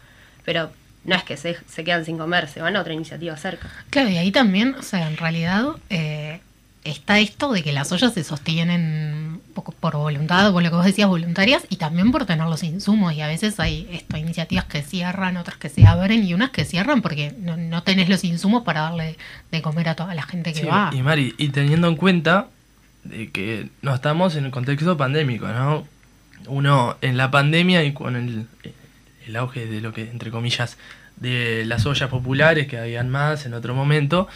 E: pero no es que se, se quedan sin comer, se van a otra iniciativa cerca.
A: Claro, y ahí también, o sea, en realidad eh, está esto de que las ollas se sostienen poco por voluntad, por lo que vos decías, voluntarias, y también por tener los insumos. Y a veces hay esto, iniciativas que cierran, otras que se abren, y unas que cierran porque no, no tenés los insumos para darle de comer a toda la gente que
B: Sí,
A: va.
B: y Mari, y teniendo en cuenta de que no estamos en el contexto pandémico, ¿no? Uno en la pandemia y con el, el auge de lo que, entre comillas, de las ollas populares que habían más en otro momento,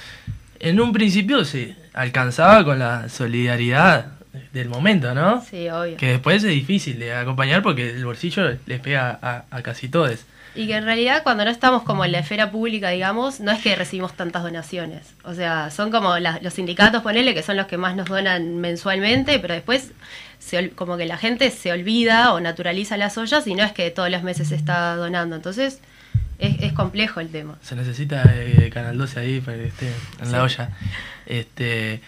B: en un principio se alcanzaba con la solidaridad del momento, ¿no?
E: Sí, obvio.
B: Que después es difícil de acompañar porque el bolsillo les pega a, a casi todos.
E: Y que en realidad cuando no estamos como en la esfera pública, digamos, no es que recibimos tantas donaciones. O sea, son como la- los sindicatos, ponele, que son los que más nos donan mensualmente, pero después se como que la gente se olvida o naturaliza las ollas y no es que todos los meses se está donando. Entonces es, es complejo el tema.
B: Se necesita eh, Canal 12 ahí para que esté en la olla. Este,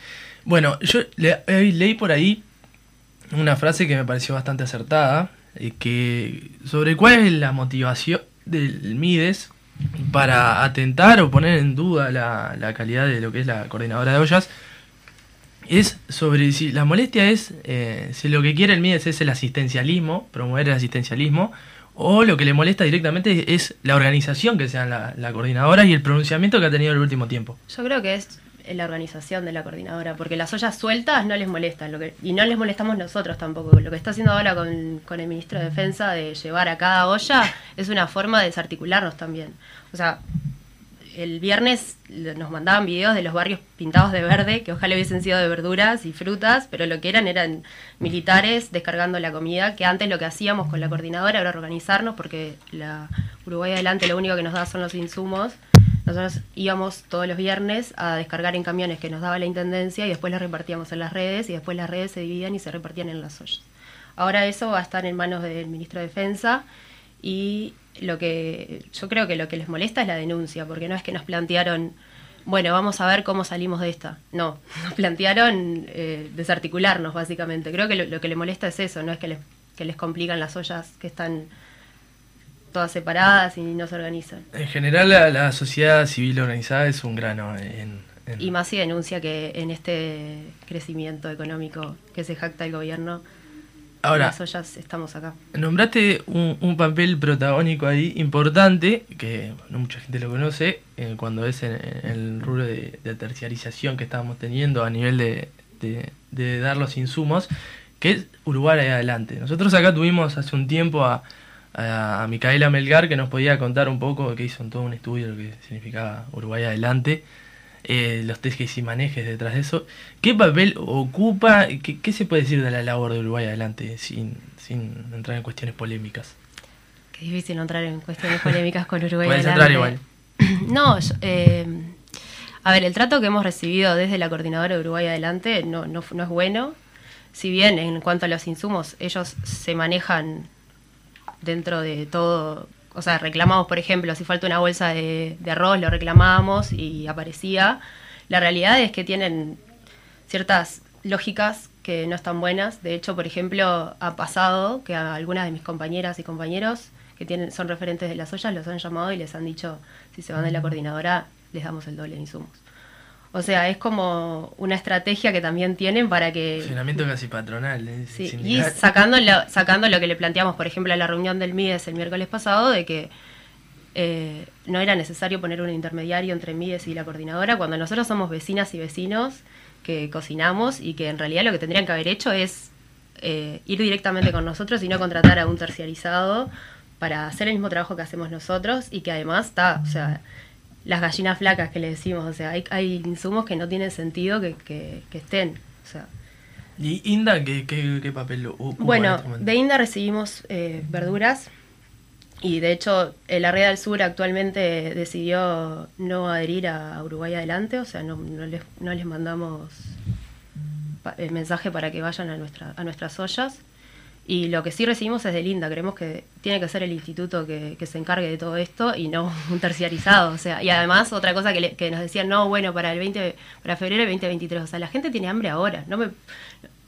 B: bueno, yo le- eh, leí por ahí una frase que me pareció bastante acertada, eh, que sobre cuál es la motivación del Mides para atentar o poner en duda la, la calidad de lo que es la coordinadora de ollas. Es sobre si la molestia es eh, si lo que quiere el Mides es el asistencialismo, promover el asistencialismo, o lo que le molesta directamente es la organización que sea la, la coordinadora y el pronunciamiento que ha tenido en el último tiempo.
E: Yo creo que es la organización de la coordinadora, porque las ollas sueltas no les molestan, lo que, y no les molestamos nosotros tampoco. Lo que está haciendo ahora con, con el ministro de Defensa de llevar a cada olla es una forma de desarticularnos también. O sea, el viernes nos mandaban videos de los barrios pintados de verde, que ojalá hubiesen sido de verduras y frutas, pero lo que eran eran militares descargando la comida, que antes lo que hacíamos con la coordinadora era organizarnos, porque la Uruguay Adelante lo único que nos da son los insumos. Nosotros íbamos todos los viernes a descargar en camiones que nos daba la Intendencia y después los repartíamos en las redes y después las redes se dividían y se repartían en las ollas. Ahora eso va a estar en manos del ministro de Defensa y lo que yo creo que lo que les molesta es la denuncia, porque no es que nos plantearon, bueno, vamos a ver cómo salimos de esta. No, (laughs) nos plantearon eh, desarticularnos básicamente. Creo que lo, lo que le molesta es eso, no es que les, que les complican las ollas que están todas separadas y no se organizan.
B: En general la, la sociedad civil organizada es un grano en... en-
E: Y más si denuncia que en este crecimiento económico que se jacta el gobierno,
B: Ahora,
E: estamos acá.
B: Nombraste un, un papel protagónico ahí importante, que no mucha gente lo conoce, eh, cuando es en, en el rubro de, de terciarización que estábamos teniendo a nivel de, de- de dar los insumos, que es Uruguay ahí adelante. Nosotros acá tuvimos hace un tiempo a, a, a Micaela Melgar que nos podía contar un poco, que hizo todo un estudio de lo que significaba Uruguay adelante, eh, los tejes y manejes detrás de eso. ¿Qué papel ocupa, qué, qué se puede decir de la labor de Uruguay adelante sin, sin entrar en cuestiones polémicas?
E: Qué difícil entrar en cuestiones polémicas con Uruguay.
B: Puedes
E: adelante.
B: entrar igual. (clears throat)
E: No, yo- eh, a ver, el trato que hemos recibido desde la coordinadora de Uruguay Adelante no, no es bueno. Si bien en cuanto a los insumos, ellos se manejan dentro de todo. O sea, reclamamos, por ejemplo, si falta una bolsa de, arroz, lo reclamábamos y aparecía. La realidad es que tienen ciertas lógicas que no están buenas. De hecho, por ejemplo, ha pasado que a algunas de mis compañeras y compañeros que tienen, son referentes de las ollas los han llamado y les han dicho, si se van de la coordinadora, les damos el doble de insumos. O sea, es como una estrategia que también tienen para que...
B: Funcionamiento casi patronal. eh,
E: Sí, y sacando lo, sacando lo que le planteamos, por ejemplo, a la reunión del MIDES el miércoles pasado, de que eh, no era necesario poner un intermediario entre MIDES y la coordinadora, cuando nosotros somos vecinas y vecinos que cocinamos y que en realidad lo que tendrían que haber hecho es eh, ir directamente con nosotros y no contratar a un terciarizado para hacer el mismo trabajo que hacemos nosotros y que además está, o sea, las gallinas flacas que le decimos, o sea, hay, hay insumos que no tienen sentido que, que- que estén, o sea,
B: ¿Y Inda qué, qué, qué papel ocupa? en
E: bueno,
B: este
E: de INDA recibimos eh, verduras y de hecho el Arrea del Sur actualmente decidió no adherir a Uruguay Adelante, o sea, no, no les, no les mandamos pa- el mensaje para que vayan a, nuestra, a nuestras ollas. Y lo que sí recibimos es del INDA, creemos que tiene que ser el instituto que, se encargue de todo esto y no (laughs) un terciarizado. O sea, y además otra cosa que, le- que nos decían, no, bueno, para el 20, para febrero del 2023, o sea, la gente tiene hambre ahora. No me,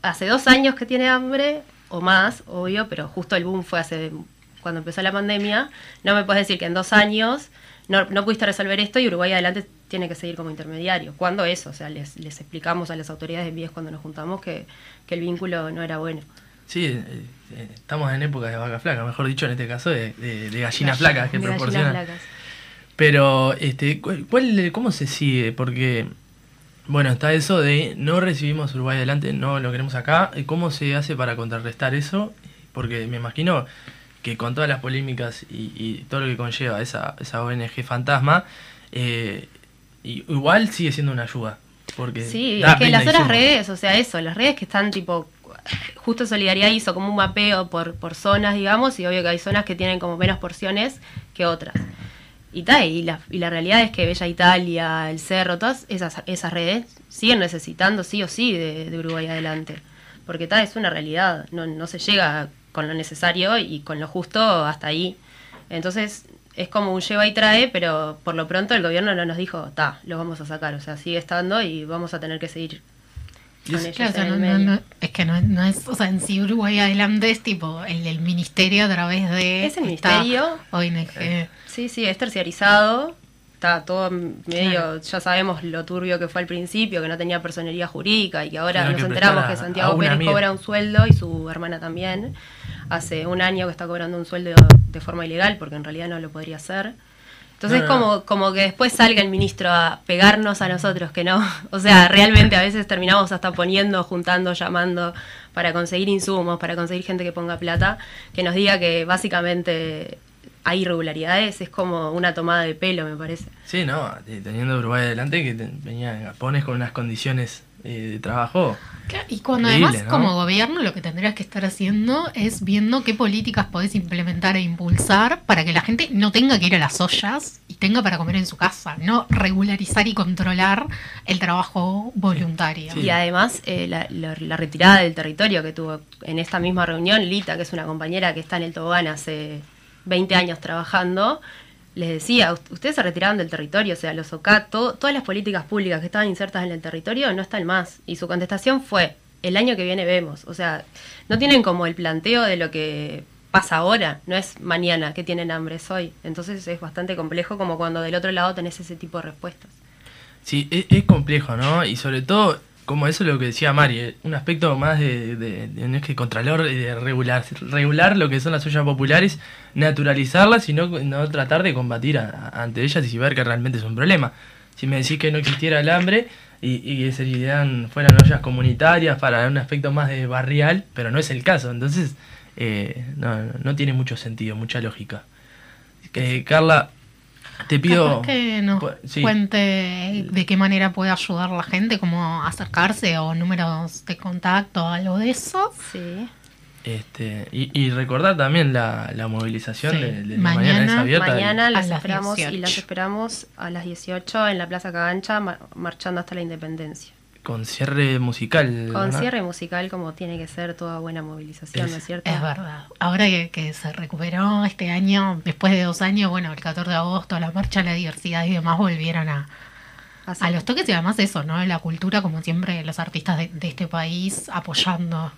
E: hace dos años que tiene hambre, o más, obvio, pero justo el boom fue hace cuando empezó la pandemia. No me puedes decir que en dos años no, no pudiste resolver esto y Uruguay adelante tiene que seguir como intermediario. ¿Cuándo eso? O sea, les, les explicamos a las autoridades de vías cuando nos juntamos que, que el vínculo no era bueno.
B: Sí, eh, eh, estamos en época de vaca flaca, mejor dicho, en este caso de, de, de gallinas
E: Gall-
B: flacas que
E: de
B: proporcionan.
E: flacas.
B: Pero, este, ¿cuál, ¿cómo se sigue? Porque, bueno, está eso de no recibimos Uruguay adelante, no lo queremos acá. ¿Cómo se hace para contrarrestar eso? Porque me imagino que con todas las polémicas y, y todo lo que conlleva esa, esa ONG fantasma, eh, igual sigue siendo una ayuda. Porque
E: Sí, es que las otras redes, o sea, eso, las redes que están tipo, justo Solidaridad hizo como un mapeo por, por zonas, digamos, y obvio que hay zonas que tienen como menos porciones que otras. Y, ta, y, la, y la realidad es que Bella Italia, El Cerro, todas esas, esas redes siguen necesitando sí o sí de, Uruguay adelante. Porque ta, es una realidad, no, no se llega con lo necesario y con lo justo hasta ahí. Entonces es como un lleva y trae, pero por lo pronto el gobierno no nos dijo, ta, lo vamos a sacar. O sea, sigue estando y vamos a tener que seguir
B: Y
E: con
B: es-
E: ellos
A: Claro, o sea,
E: en
A: no,
E: el
A: no-
E: medio.
A: no- es que no, no es, o sea, en sí Uruguay adelante es tipo el del ministerio a través de
E: Es el ministerio.
A: ONG.
E: Sí, sí, es terciarizado. Está todo medio,
A: Claro.
E: ya sabemos lo turbio que fue al principio, que no tenía personería jurídica y que ahora nos
B: que
E: enteramos que Santiago Pérez
B: amiga.
E: cobra un sueldo y su hermana también. Hace un año que está cobrando un sueldo de forma ilegal porque en realidad no lo podría hacer. Entonces
B: No, no,
E: como, como que después salga el ministro a pegarnos a nosotros, que no. O sea, realmente a veces terminamos hasta poniendo, juntando, llamando para conseguir insumos, para conseguir gente que ponga plata, que nos diga que básicamente hay irregularidades, es como una tomada de pelo, me parece.
B: Sí, no, teniendo Uruguay adelante, que venía en Gapones con unas condiciones eh, de trabajo.
A: Claro, Y cuando además
B: ¿no?
A: como gobierno lo que tendrías que estar haciendo es viendo qué políticas podés implementar e impulsar para que la gente no tenga que ir a las ollas y tenga para comer en su casa, no regularizar y controlar el trabajo voluntario.
B: Sí.
E: Y además, eh, la, la- la retirada del territorio que tuvo en esta misma reunión, Lita, que es una compañera que está en el Tobogán hace 20 años trabajando, les decía, "Ust- ustedes se retiraron del territorio, o sea, los OCA, to- todas las políticas públicas que estaban insertas en el territorio no están más. Y su contestación fue, el año que viene vemos. O sea, no tienen como el planteo de lo que pasa ahora, no es mañana que tienen hambre, es hoy. Entonces es bastante complejo como cuando del otro lado tenés ese tipo de respuestas.
B: Sí, es, es complejo, ¿no? Y sobre todo, como eso es lo que decía Mari, eh, un aspecto más de, de- de- no es que y de regular, regular lo que son las ollas populares, naturalizarlas y no, no tratar de combatir ante ellas y ver que realmente es un problema. Si me decís que no existiera el hambre, y, y que se idean fueran ollas comunitarias para un aspecto más de barrial, pero no es el caso, entonces eh, no, no tiene mucho sentido, mucha lógica. Eh, Carla, te pido...
A: Capaz que nos
B: sí.
A: cuente de qué manera puede ayudar la gente, cómo acercarse o números de contacto, algo de eso.
E: Sí.
B: Este, y, y recordar también la, la movilización
A: Sí.
B: de, de
A: Mañana-
B: mañana, es abierta.
E: Mañana las
A: las
E: esperamos y
A: 18.
E: las esperamos a las 18 en la Plaza Cagancha, ma- marchando hasta la Independencia.
B: Con cierre musical.
E: Con
B: ¿verdad?
E: cierre musical como tiene que ser toda buena movilización,
B: Es-
E: ¿no es cierto?
A: Es verdad. Ahora que, que se recuperó este año, después de dos años, bueno, el 14 de agosto, la marcha de la diversidad y demás volvieron a,
E: Así
A: a los toques y además eso, ¿no? La cultura, como siempre, los artistas de, de este país apoyando las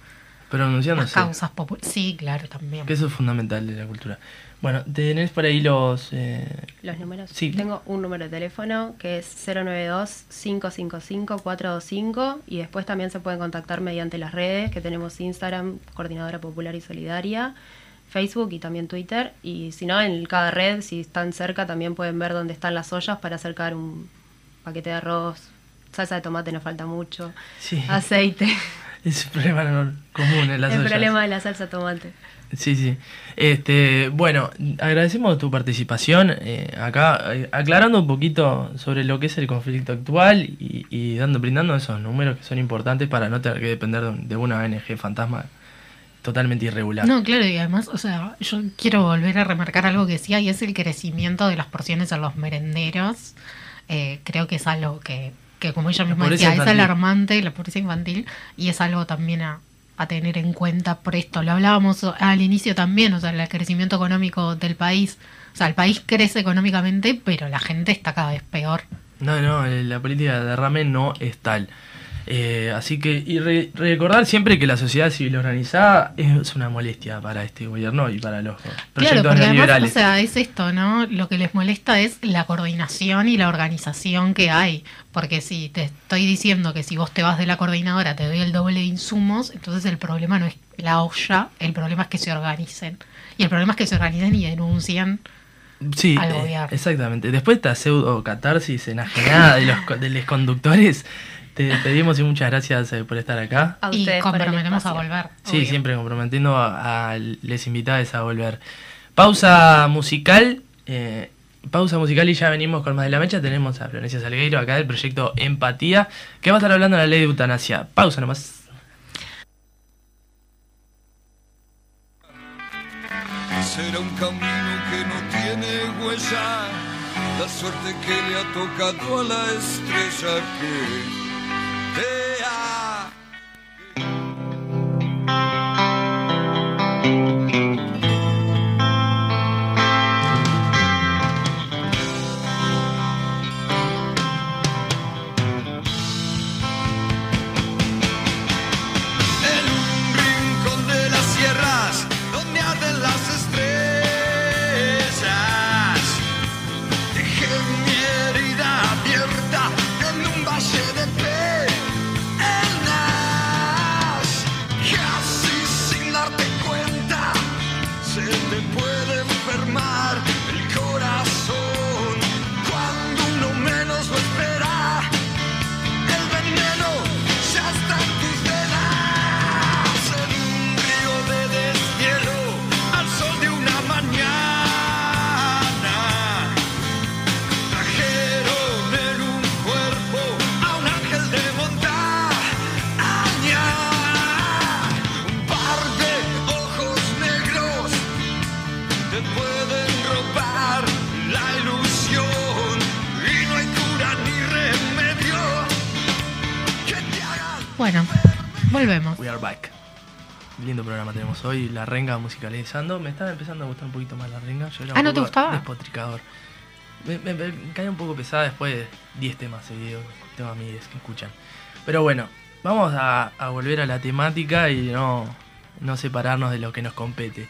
B: Pronunciándose.
A: causas populares. Sí, claro, también.
B: Que eso es fundamental de la cultura. Bueno, tenés por ahí los. eh,
E: Los números.
B: Sí.
E: Tengo un número de teléfono que es 092-555-425 y después también se pueden contactar mediante las redes que tenemos Instagram, Coordinadora Popular y Solidaria, Facebook y también Twitter. Y si no, en cada red, si están cerca, también pueden ver dónde están las ollas para acercar un paquete de arroz. Salsa de tomate nos falta mucho.
B: sí,
E: Aceite. (laughs)
B: es un problema no- común en las
E: El
B: ollas.
E: problema de la salsa de tomate.
B: Sí, sí. Este, bueno, agradecemos tu participación eh, acá, eh, aclarando un poquito sobre lo que es el conflicto actual y, y dando, brindando esos números que son importantes para no tener que depender de, un- de una ONG fantasma totalmente irregular.
A: No, claro, y además, o sea, yo quiero volver a remarcar algo que decía, y es el crecimiento de las porciones en los merenderos. Eh, creo que es algo que, que como ella misma decía, es alarmante, la pobreza infantil, y es algo también a, a tener en cuenta por esto. Lo hablábamos al inicio también, o sea, el crecimiento económico del país. O sea, el país crece económicamente, pero la gente está cada vez peor.
B: No, no, la política de derrame no es tal. Eh, así que, y re- recordar siempre que la sociedad civil organizada es una molestia para este gobierno y para los
A: Claro,
B: proyectos
A: porque además, o sea, es esto, ¿no? Lo que les molesta es la coordinación y la organización que hay. Porque si te estoy diciendo que si vos te vas de la coordinadora te doy el doble de insumos, entonces el problema no es la olla, el problema es que se organicen. Y el problema es que se organicen y denuncien.
B: Sí,
A: al
B: eh,
A: gobierno.
B: exactamente. Después de esta pseudo catarsis enajenada de los, de los conductores, te pedimos y muchas gracias eh, por estar acá.
E: A
A: y comprometemos a volver.
B: Sí,
A: obvio.
B: siempre comprometiendo a, a les invitados a volver. Pausa musical. eh, pausa musical y ya venimos con más de la mecha. Tenemos a Florencia Salgueiro acá del proyecto Empatía, que va a estar hablando de la ley de eutanasia. Pausa nomás.
C: Será un camino que no tiene huella, la suerte que le ha tocado a la estrella que vea. En
B: hoy. La renga musicalizando. Me estaba empezando a gustar un poquito más la renga. Yo era
A: Ah,
B: un
A: ¿no te
B: poco
A: gustaba?
B: Despotricador. Me, me- me cae un poco pesada después de 10 temas seguidos. Tengo amigues que escuchan. Pero bueno, vamos a, a volver a la temática y no, no separarnos de lo que nos compete.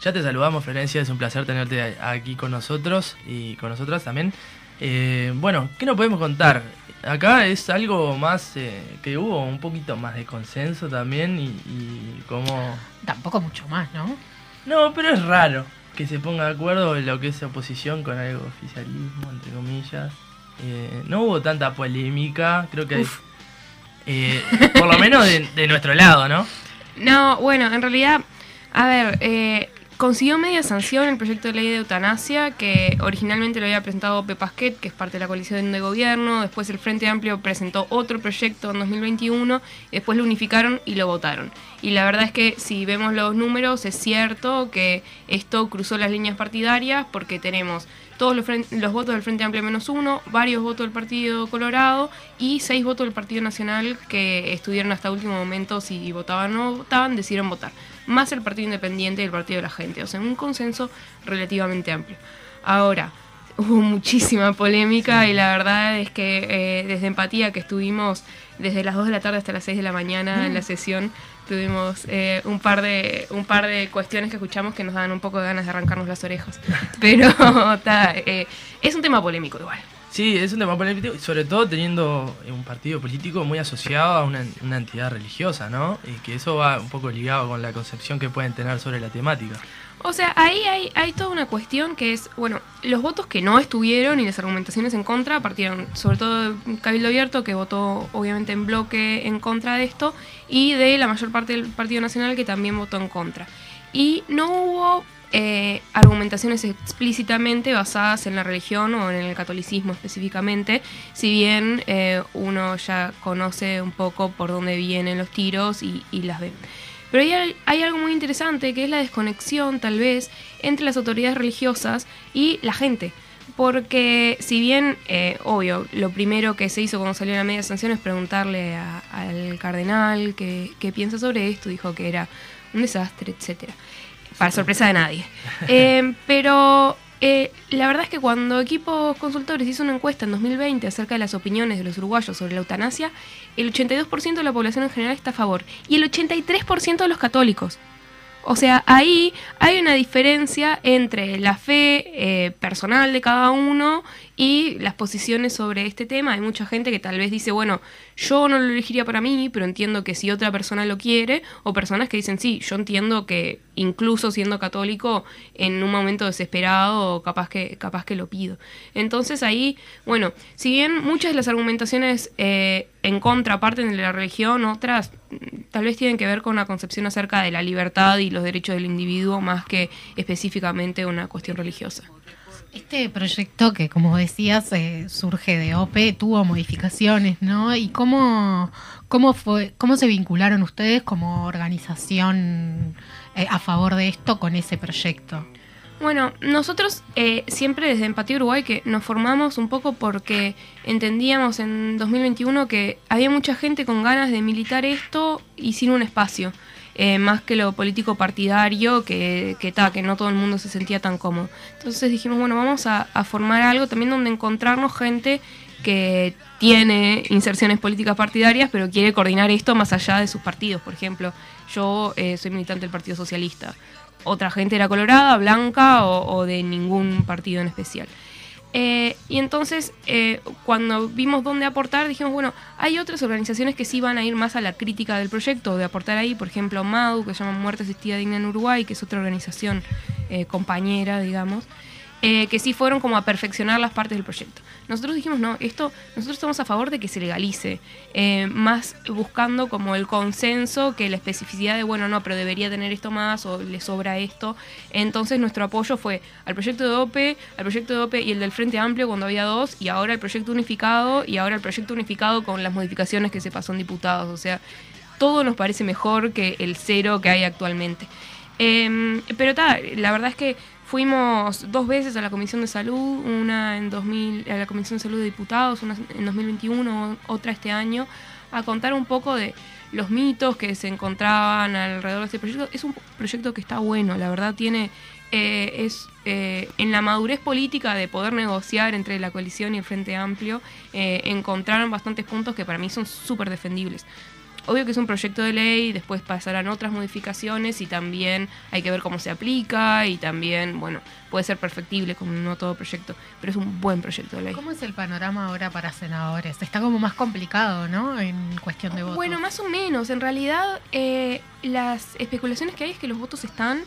B: Ya te saludamos, Florencia. Es un placer tenerte aquí con nosotros y con nosotras también. Eh, bueno, ¿qué nos podemos contar? Acá es algo más eh, que hubo un poquito más de consenso también y, y como...
A: Tampoco mucho más, ¿no?
B: No, pero es raro que se ponga de acuerdo en lo que es oposición con algo oficialismo, entre comillas. eh, no hubo tanta polémica, creo que eh, por lo menos de, de nuestro lado, ¿no? (laughs)
D: No, bueno, en realidad, a ver, eh, consiguió media sanción el proyecto de ley de eutanasia que originalmente lo había presentado Pepasquet, que es parte de la coalición de gobierno, después el Frente Amplio presentó otro proyecto en 2021, y después lo unificaron y lo votaron. Y la verdad es que si vemos los números es cierto que esto cruzó las líneas partidarias porque tenemos todos los, los votos del Frente Amplio menos uno, varios votos del Partido Colorado y seis votos del Partido Nacional que estuvieron hasta último momento si votaban o no votaban, decidieron votar. Más el Partido Independiente y el Partido de la Gente. O sea, un consenso relativamente amplio. Ahora, (laughs) hubo muchísima polémica y la verdad es que eh, desde Empatía, que estuvimos desde las 2 de la tarde hasta las 6 de la mañana en la sesión, tuvimos eh, un, par de, un par de cuestiones que escuchamos que nos daban un poco de ganas de arrancarnos las orejas. (laughs) Pero (laughs) ta, eh, es un tema polémico igual.
B: Sí, es un tema polémico, y sobre todo teniendo un partido político muy asociado a una, una entidad religiosa, ¿no? Y que eso va un poco ligado con la concepción que pueden tener sobre la temática.
D: O sea, ahí hay, hay toda una cuestión que es, bueno, los votos que no estuvieron y las argumentaciones en contra partieron sobre todo de Cabildo Abierto, que votó obviamente en bloque en contra de esto, y de la mayor parte del Partido Nacional, que también votó en contra. Y no hubo eh, argumentaciones explícitamente basadas en la religión o en el catolicismo específicamente, si bien eh, uno ya conoce un poco por dónde vienen los tiros y, las ve. Pero hay, hay algo muy interesante que es la desconexión, tal vez, entre las autoridades religiosas y la gente. Porque si bien, eh, obvio, lo primero que se hizo cuando salió la media sanción es preguntarle al cardenal qué, qué piensa sobre esto, dijo que era un desastre, etcétera Para sorpresa de nadie. (laughs) Eh, pero eh, la verdad es que cuando Equipos Consultores hizo una encuesta en 2020 acerca de las opiniones de los uruguayos sobre la eutanasia, el 82% de la población en general está a favor y el 83% de los católicos. O sea, ahí hay una diferencia entre la fe eh, personal de cada uno y las posiciones sobre este tema. Hay mucha gente que tal vez dice, bueno, yo no lo elegiría para mí, pero entiendo que si otra persona lo quiere, o personas que dicen, sí, yo entiendo que incluso siendo católico, en un momento desesperado, capaz que, capaz que lo pido. Entonces ahí, bueno, si bien muchas de las argumentaciones eh, en contra parten de la religión, otras tal vez tienen que ver con una concepción acerca de la libertad y los derechos del individuo más que específicamente una cuestión religiosa.
A: Este proyecto que, como decías, eh, surge de OPE, tuvo modificaciones, ¿no? ¿Y cómo, cómo, fue, cómo se vincularon ustedes como organización eh, a favor de esto con ese proyecto?
D: Bueno, nosotros eh, siempre desde Empatía Uruguay que nos formamos un poco porque entendíamos en 2021 que había mucha gente con ganas de militar esto y sin un espacio, eh, más que lo político partidario, que, que, que no todo el mundo se sentía tan cómodo. Entonces dijimos, bueno, vamos a, a formar algo también donde encontrarnos gente que tiene inserciones políticas partidarias, pero quiere coordinar esto más allá de sus partidos. Por ejemplo, yo eh, soy militante del Partido Socialista otra gente era colorada, blanca o, o de ningún partido en especial. Eh, y entonces, eh, cuando vimos dónde aportar, dijimos, bueno, hay otras organizaciones que sí van a ir más a la crítica del proyecto, de aportar ahí, por ejemplo, MADU, que se llama Muerte Asistida Digna en Uruguay, que es otra organización eh, compañera, digamos, eh, que sí fueron como a perfeccionar las partes del proyecto. Nosotros dijimos, no, esto, nosotros estamos a favor de que se legalice, eh, más buscando como el consenso que la especificidad de, bueno, no, pero debería tener esto más o le sobra esto. Entonces nuestro apoyo fue al proyecto de OPE, al proyecto de OPE y el del Frente Amplio cuando había dos, y ahora el proyecto unificado, y ahora el proyecto unificado con las modificaciones que se pasó en diputados. O sea, todo nos parece mejor que el cero que hay actualmente. Eh, pero ta, la verdad es que fuimos dos veces a la Comisión de Salud, una en 2000, a la Comisión de Salud de Diputados, una en 2021, otra este año, a contar un poco de los mitos que se encontraban alrededor de este proyecto. Es un proyecto que está bueno, la verdad tiene eh, es eh, en la madurez política de poder negociar entre la coalición y el Frente Amplio, eh, encontraron bastantes puntos que para mí son súper defendibles. Obvio que es un proyecto de ley, después pasarán otras modificaciones y también hay que ver cómo se aplica y también, bueno, puede ser perfectible como no todo proyecto, pero es un buen proyecto de ley.
A: ¿Cómo es el panorama ahora para senadores? Está como más complicado, ¿no? En cuestión de votos.
D: Bueno, más o menos. En realidad, eh, las especulaciones que hay es que los votos están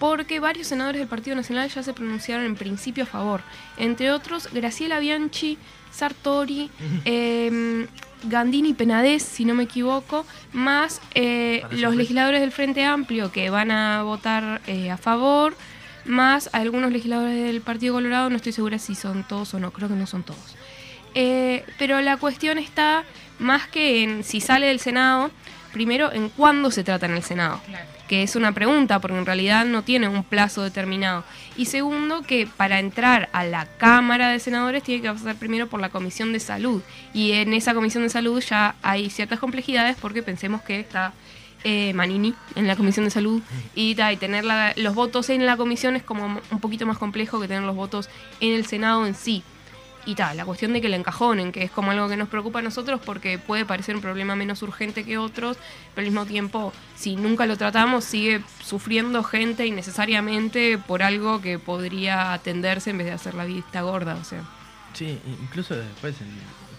D: porque varios senadores del Partido Nacional ya se pronunciaron en principio a favor. Entre otros, Graciela Bianchi Sartori, eh, Gandini y Penades, si no me equivoco, más eh, los legisladores del Frente Amplio que van a votar eh, a favor, más algunos legisladores del Partido Colorado, no estoy segura si son todos o no, creo que no son todos. Eh, pero la cuestión está más que en si sale del Senado, primero en cuándo se trata en el Senado, que es una pregunta, porque en realidad no tiene un plazo determinado. Y segundo, que para entrar a la Cámara de Senadores tiene que pasar primero por la Comisión de Salud. Y en esa Comisión de Salud ya hay ciertas complejidades porque pensemos que está eh, Manini en la Comisión de Salud y, ta, y tener la- los votos en la comisión es como un poquito más complejo que tener los votos en el Senado en sí. Y tal, la cuestión de que le encajonen, que es como algo que nos preocupa a nosotros porque puede parecer un problema menos urgente que otros, pero al mismo tiempo, si nunca lo tratamos, sigue sufriendo gente innecesariamente por algo que podría atenderse en vez de hacer la vista gorda, o sea.
B: Sí, incluso después,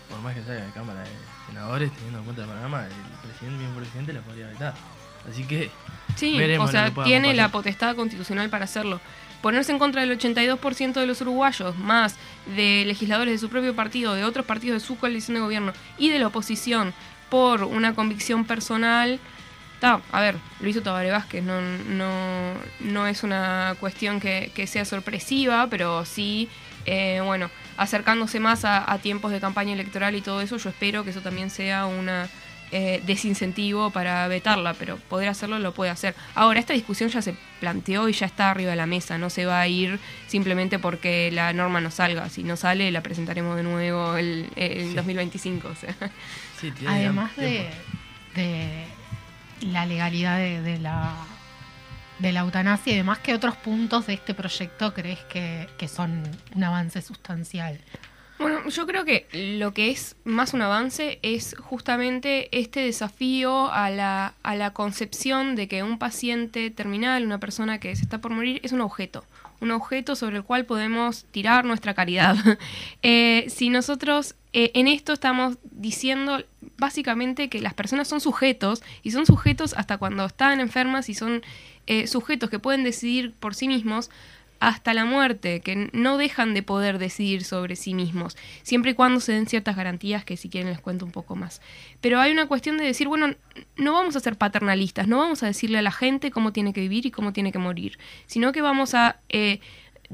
B: por más que salga de Cámara de Senadores, teniendo en cuenta el programa, el presidente, mismo presidente, la podría vetar. Así que,
D: Sí,
B: Veremos
D: o sea, tiene la potestad constitucional para hacerlo. Ponerse en contra del 82% de los uruguayos, más de legisladores de su propio partido, de otros partidos de su coalición de gobierno y de la oposición por una convicción personal. Ta, a ver, Luis Tabaré Vázquez no, no, no es una cuestión que, sea sorpresiva, pero sí, eh, bueno, acercándose más a tiempos de campaña electoral y todo eso, yo espero que eso también sea una eh, desincentivo para vetarla, pero poder hacerlo lo puede hacer. Ahora, esta discusión ya se planteó y ya está arriba de la mesa, no se va a ir simplemente porque la norma no salga. Si no sale, la presentaremos de nuevo el, en
B: Sí.
D: 2025. O sea.
B: sí, tiene
A: Además de, la legalidad de, de la de la eutanasia y demás, ¿qué otros puntos de este proyecto crees que, que son un avance sustancial?
D: Bueno, yo creo que lo que es más un avance es justamente este desafío a la, a la concepción de que un paciente terminal, una persona que se está por morir, es un objeto. Un objeto sobre el cual podemos tirar nuestra caridad. (laughs) Eh, si nosotros eh, en esto estamos diciendo básicamente que las personas son sujetos y son sujetos hasta cuando están enfermas y son eh, sujetos que pueden decidir por sí mismos hasta la muerte, que no dejan de poder decidir sobre sí mismos, siempre y cuando se den ciertas garantías que si quieren les cuento un poco más. Pero hay una cuestión de decir, bueno, no vamos a ser paternalistas, no vamos a decirle a la gente cómo tiene que vivir y cómo tiene que morir, sino que vamos a eh,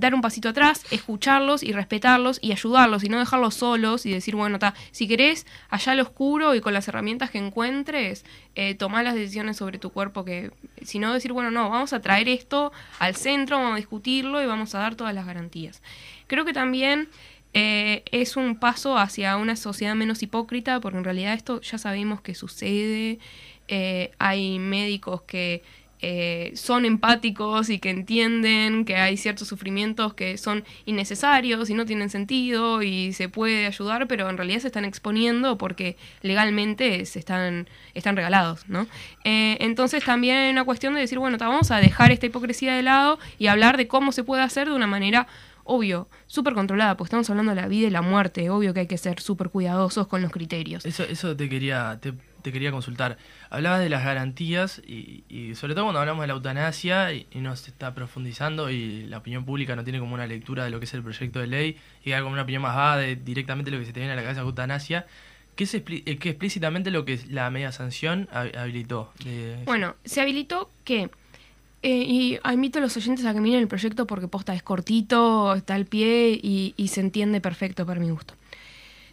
D: dar un pasito atrás, escucharlos y respetarlos y ayudarlos y no dejarlos solos y decir, bueno, ta, si querés, allá al oscuro y con las herramientas que encuentres, eh, tomar las decisiones sobre tu cuerpo, que si no decir, bueno, no, vamos a traer esto al centro, vamos a discutirlo y vamos a dar todas las garantías. Creo que también eh, es un paso hacia una sociedad menos hipócrita, porque en realidad esto ya sabemos que sucede, eh, hay médicos que eh, son empáticos y que entienden que hay ciertos sufrimientos que son innecesarios y no tienen sentido y se puede ayudar, pero en realidad se están exponiendo porque legalmente se están, están regalados, ¿no? Eh, entonces también hay una cuestión de decir, bueno, vamos a dejar esta hipocresía de lado y hablar de cómo se puede hacer de una manera obvio, súper controlada, pues estamos hablando de la vida y la muerte, obvio que hay que ser súper cuidadosos con los criterios.
B: Eso, eso te quería, te quería consultar. Hablabas de las garantías y, y sobre todo cuando hablamos de la eutanasia y, y nos está profundizando y la opinión pública no tiene como una lectura de lo que es el proyecto de ley y da como una opinión más vaga de directamente lo que se te viene a la cabeza de eutanasia. ¿Qué es, eh, explícitamente lo que la media sanción hab- habilitó?
D: Bueno, se habilitó que, eh, y invito a los oyentes a que miren el proyecto porque posta es cortito, está al pie y se entiende perfecto para mi gusto.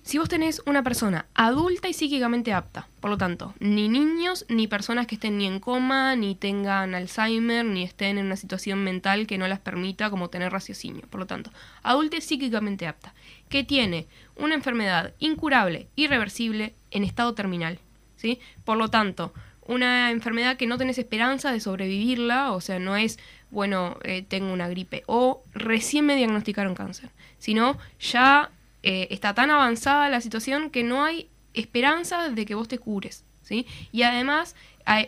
D: Si vos tenés una persona adulta y psíquicamente apta, por lo tanto, ni niños ni personas que estén ni en coma, ni tengan Alzheimer, ni estén en una situación mental que no las permita como tener raciocinio, por lo tanto, adulta y psíquicamente apta, que tiene una enfermedad incurable, irreversible, en estado terminal, ¿sí? Por lo tanto, una enfermedad que no tenés esperanza de sobrevivirla, o sea, no es, bueno, eh, tengo una gripe, o recién me diagnosticaron cáncer, sino ya eh, está tan avanzada la situación que no hay esperanza de que vos te cures, ¿sí? Y además,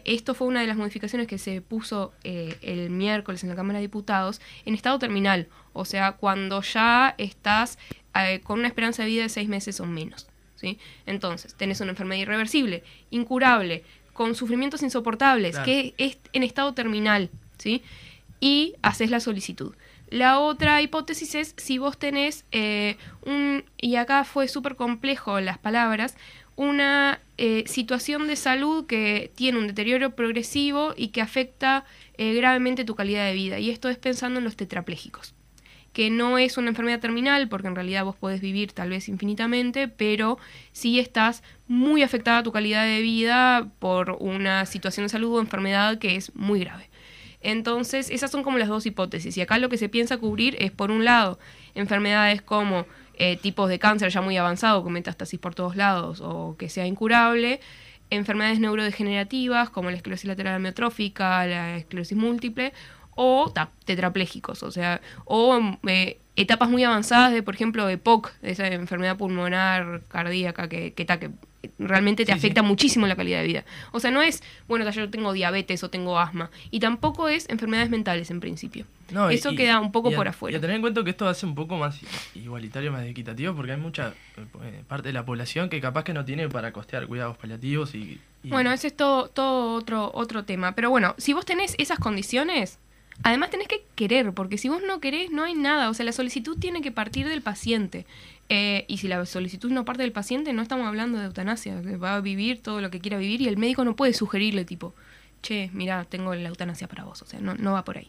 D: esto fue una de las modificaciones que se puso eh, el miércoles en la Cámara de Diputados, en estado terminal, o sea, cuando ya estás eh, con una esperanza de vida de seis meses o menos, ¿sí? Entonces, tenés una enfermedad irreversible, incurable, con sufrimientos insoportables,
B: Claro.
D: que es en estado terminal, ¿sí? Y haces la solicitud. La otra hipótesis es si vos tenés eh, un, y acá fue súper complejo las palabras, una eh, situación de salud que tiene un deterioro progresivo y que afecta eh, gravemente tu calidad de vida. Y esto es pensando en los tetraplégicos que no es una enfermedad terminal, porque en realidad vos podés vivir tal vez infinitamente, pero sí estás muy afectada a tu calidad de vida por una situación de salud o enfermedad que es muy grave. Entonces, esas son como las dos hipótesis. Y acá lo que se piensa cubrir es, por un lado, enfermedades como eh, tipos de cáncer ya muy avanzado, con metástasis por todos lados, o que sea incurable, enfermedades neurodegenerativas como la esclerosis lateral amiotrófica, la esclerosis múltiple, o tetraplégicos, o sea, o eh, etapas muy avanzadas de, por ejemplo, EPOC, de esa enfermedad pulmonar cardíaca que, que, ta, que realmente te
B: Sí,
D: afecta
B: sí.
D: muchísimo la calidad de vida. O sea, no es, bueno, yo tengo diabetes o tengo asma, y tampoco es enfermedades mentales en principio.
B: No, y-
D: Eso
B: y-
D: queda un poco
B: y a-
D: por
B: Y
D: afuera.
B: a tener en cuenta que esto hace un poco más igualitario, más equitativo, porque hay mucha eh, parte de la población que capaz que no tiene para costear cuidados paliativos y... y-
D: Bueno, ese es todo, todo otro, otro tema. Pero bueno, si vos tenés esas condiciones, además tenés que querer, porque si vos no querés, no hay nada. O sea, la solicitud tiene que partir del paciente. Eh, y si la solicitud no parte del paciente, no estamos hablando de eutanasia, va a vivir todo lo que quiera vivir y el médico no puede sugerirle tipo, che, mira, tengo la eutanasia para vos. O sea, no, no va por ahí.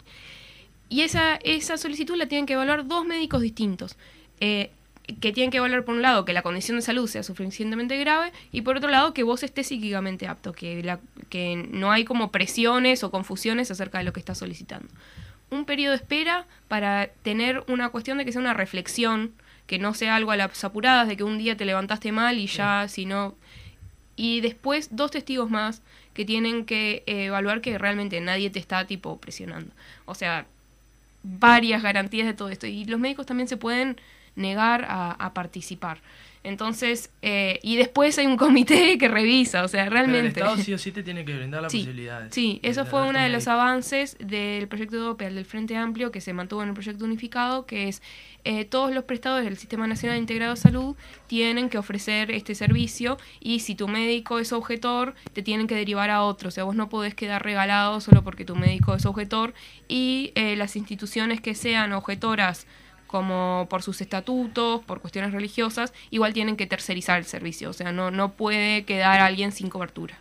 D: Y esa, esa solicitud la tienen que evaluar dos médicos distintos. eh, que tienen que evaluar por un lado que la condición de salud sea suficientemente grave y por otro lado que vos estés psíquicamente apto, que, la, que no hay como presiones o confusiones acerca de lo que estás solicitando. Un periodo de espera para tener una cuestión de que sea una reflexión, que no sea algo a las apuradas, de que un día te levantaste mal y ya, si no... Y después dos testigos más que tienen que eh, evaluar que realmente nadie te está tipo presionando. O sea, varias garantías de todo esto. Y los médicos también se pueden negar a, a participar. Entonces, eh, y después hay un comité (laughs) que revisa, o sea,
B: Pero el
D: realmente...
B: Estado sí o sí (laughs) te tiene que brindar las
D: Sí,
B: posibilidades.
D: Sí,
B: de-
D: eso
B: de
D: fue uno de los avances del proyecto Doppel del Frente Amplio que se mantuvo en el proyecto unificado, que es eh, todos los prestadores del Sistema Nacional Integrado de Salud tienen que ofrecer este servicio y si tu médico es objetor, te tienen que derivar a otro. O sea, vos no podés quedar regalado solo porque tu médico es objetor y eh, las instituciones que sean objetoras como por sus estatutos, por cuestiones religiosas, igual tienen que tercerizar el servicio. O sea, no, no puede quedar alguien sin cobertura.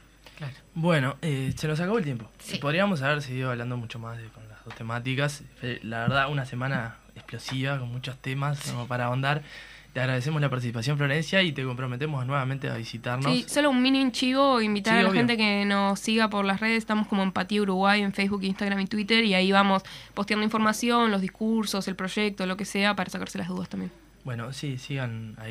B: Bueno, eh, se nos acabó el tiempo.
A: Sí.
B: Podríamos haber seguido hablando mucho más de, con las dos temáticas. La verdad, una semana explosiva con muchos temas como para ahondar. Te agradecemos la participación, Florencia, y te comprometemos nuevamente a visitarnos.
D: Sí, solo un mini chivo, invitar
B: Sí,
D: a la
B: obvio.
D: gente que nos siga por las redes, estamos como Empatía Uruguay en Facebook, Instagram y Twitter, y ahí vamos posteando información, los discursos, el proyecto, lo que sea, para sacarse las dudas también.
B: Bueno, sí, sigan ahí.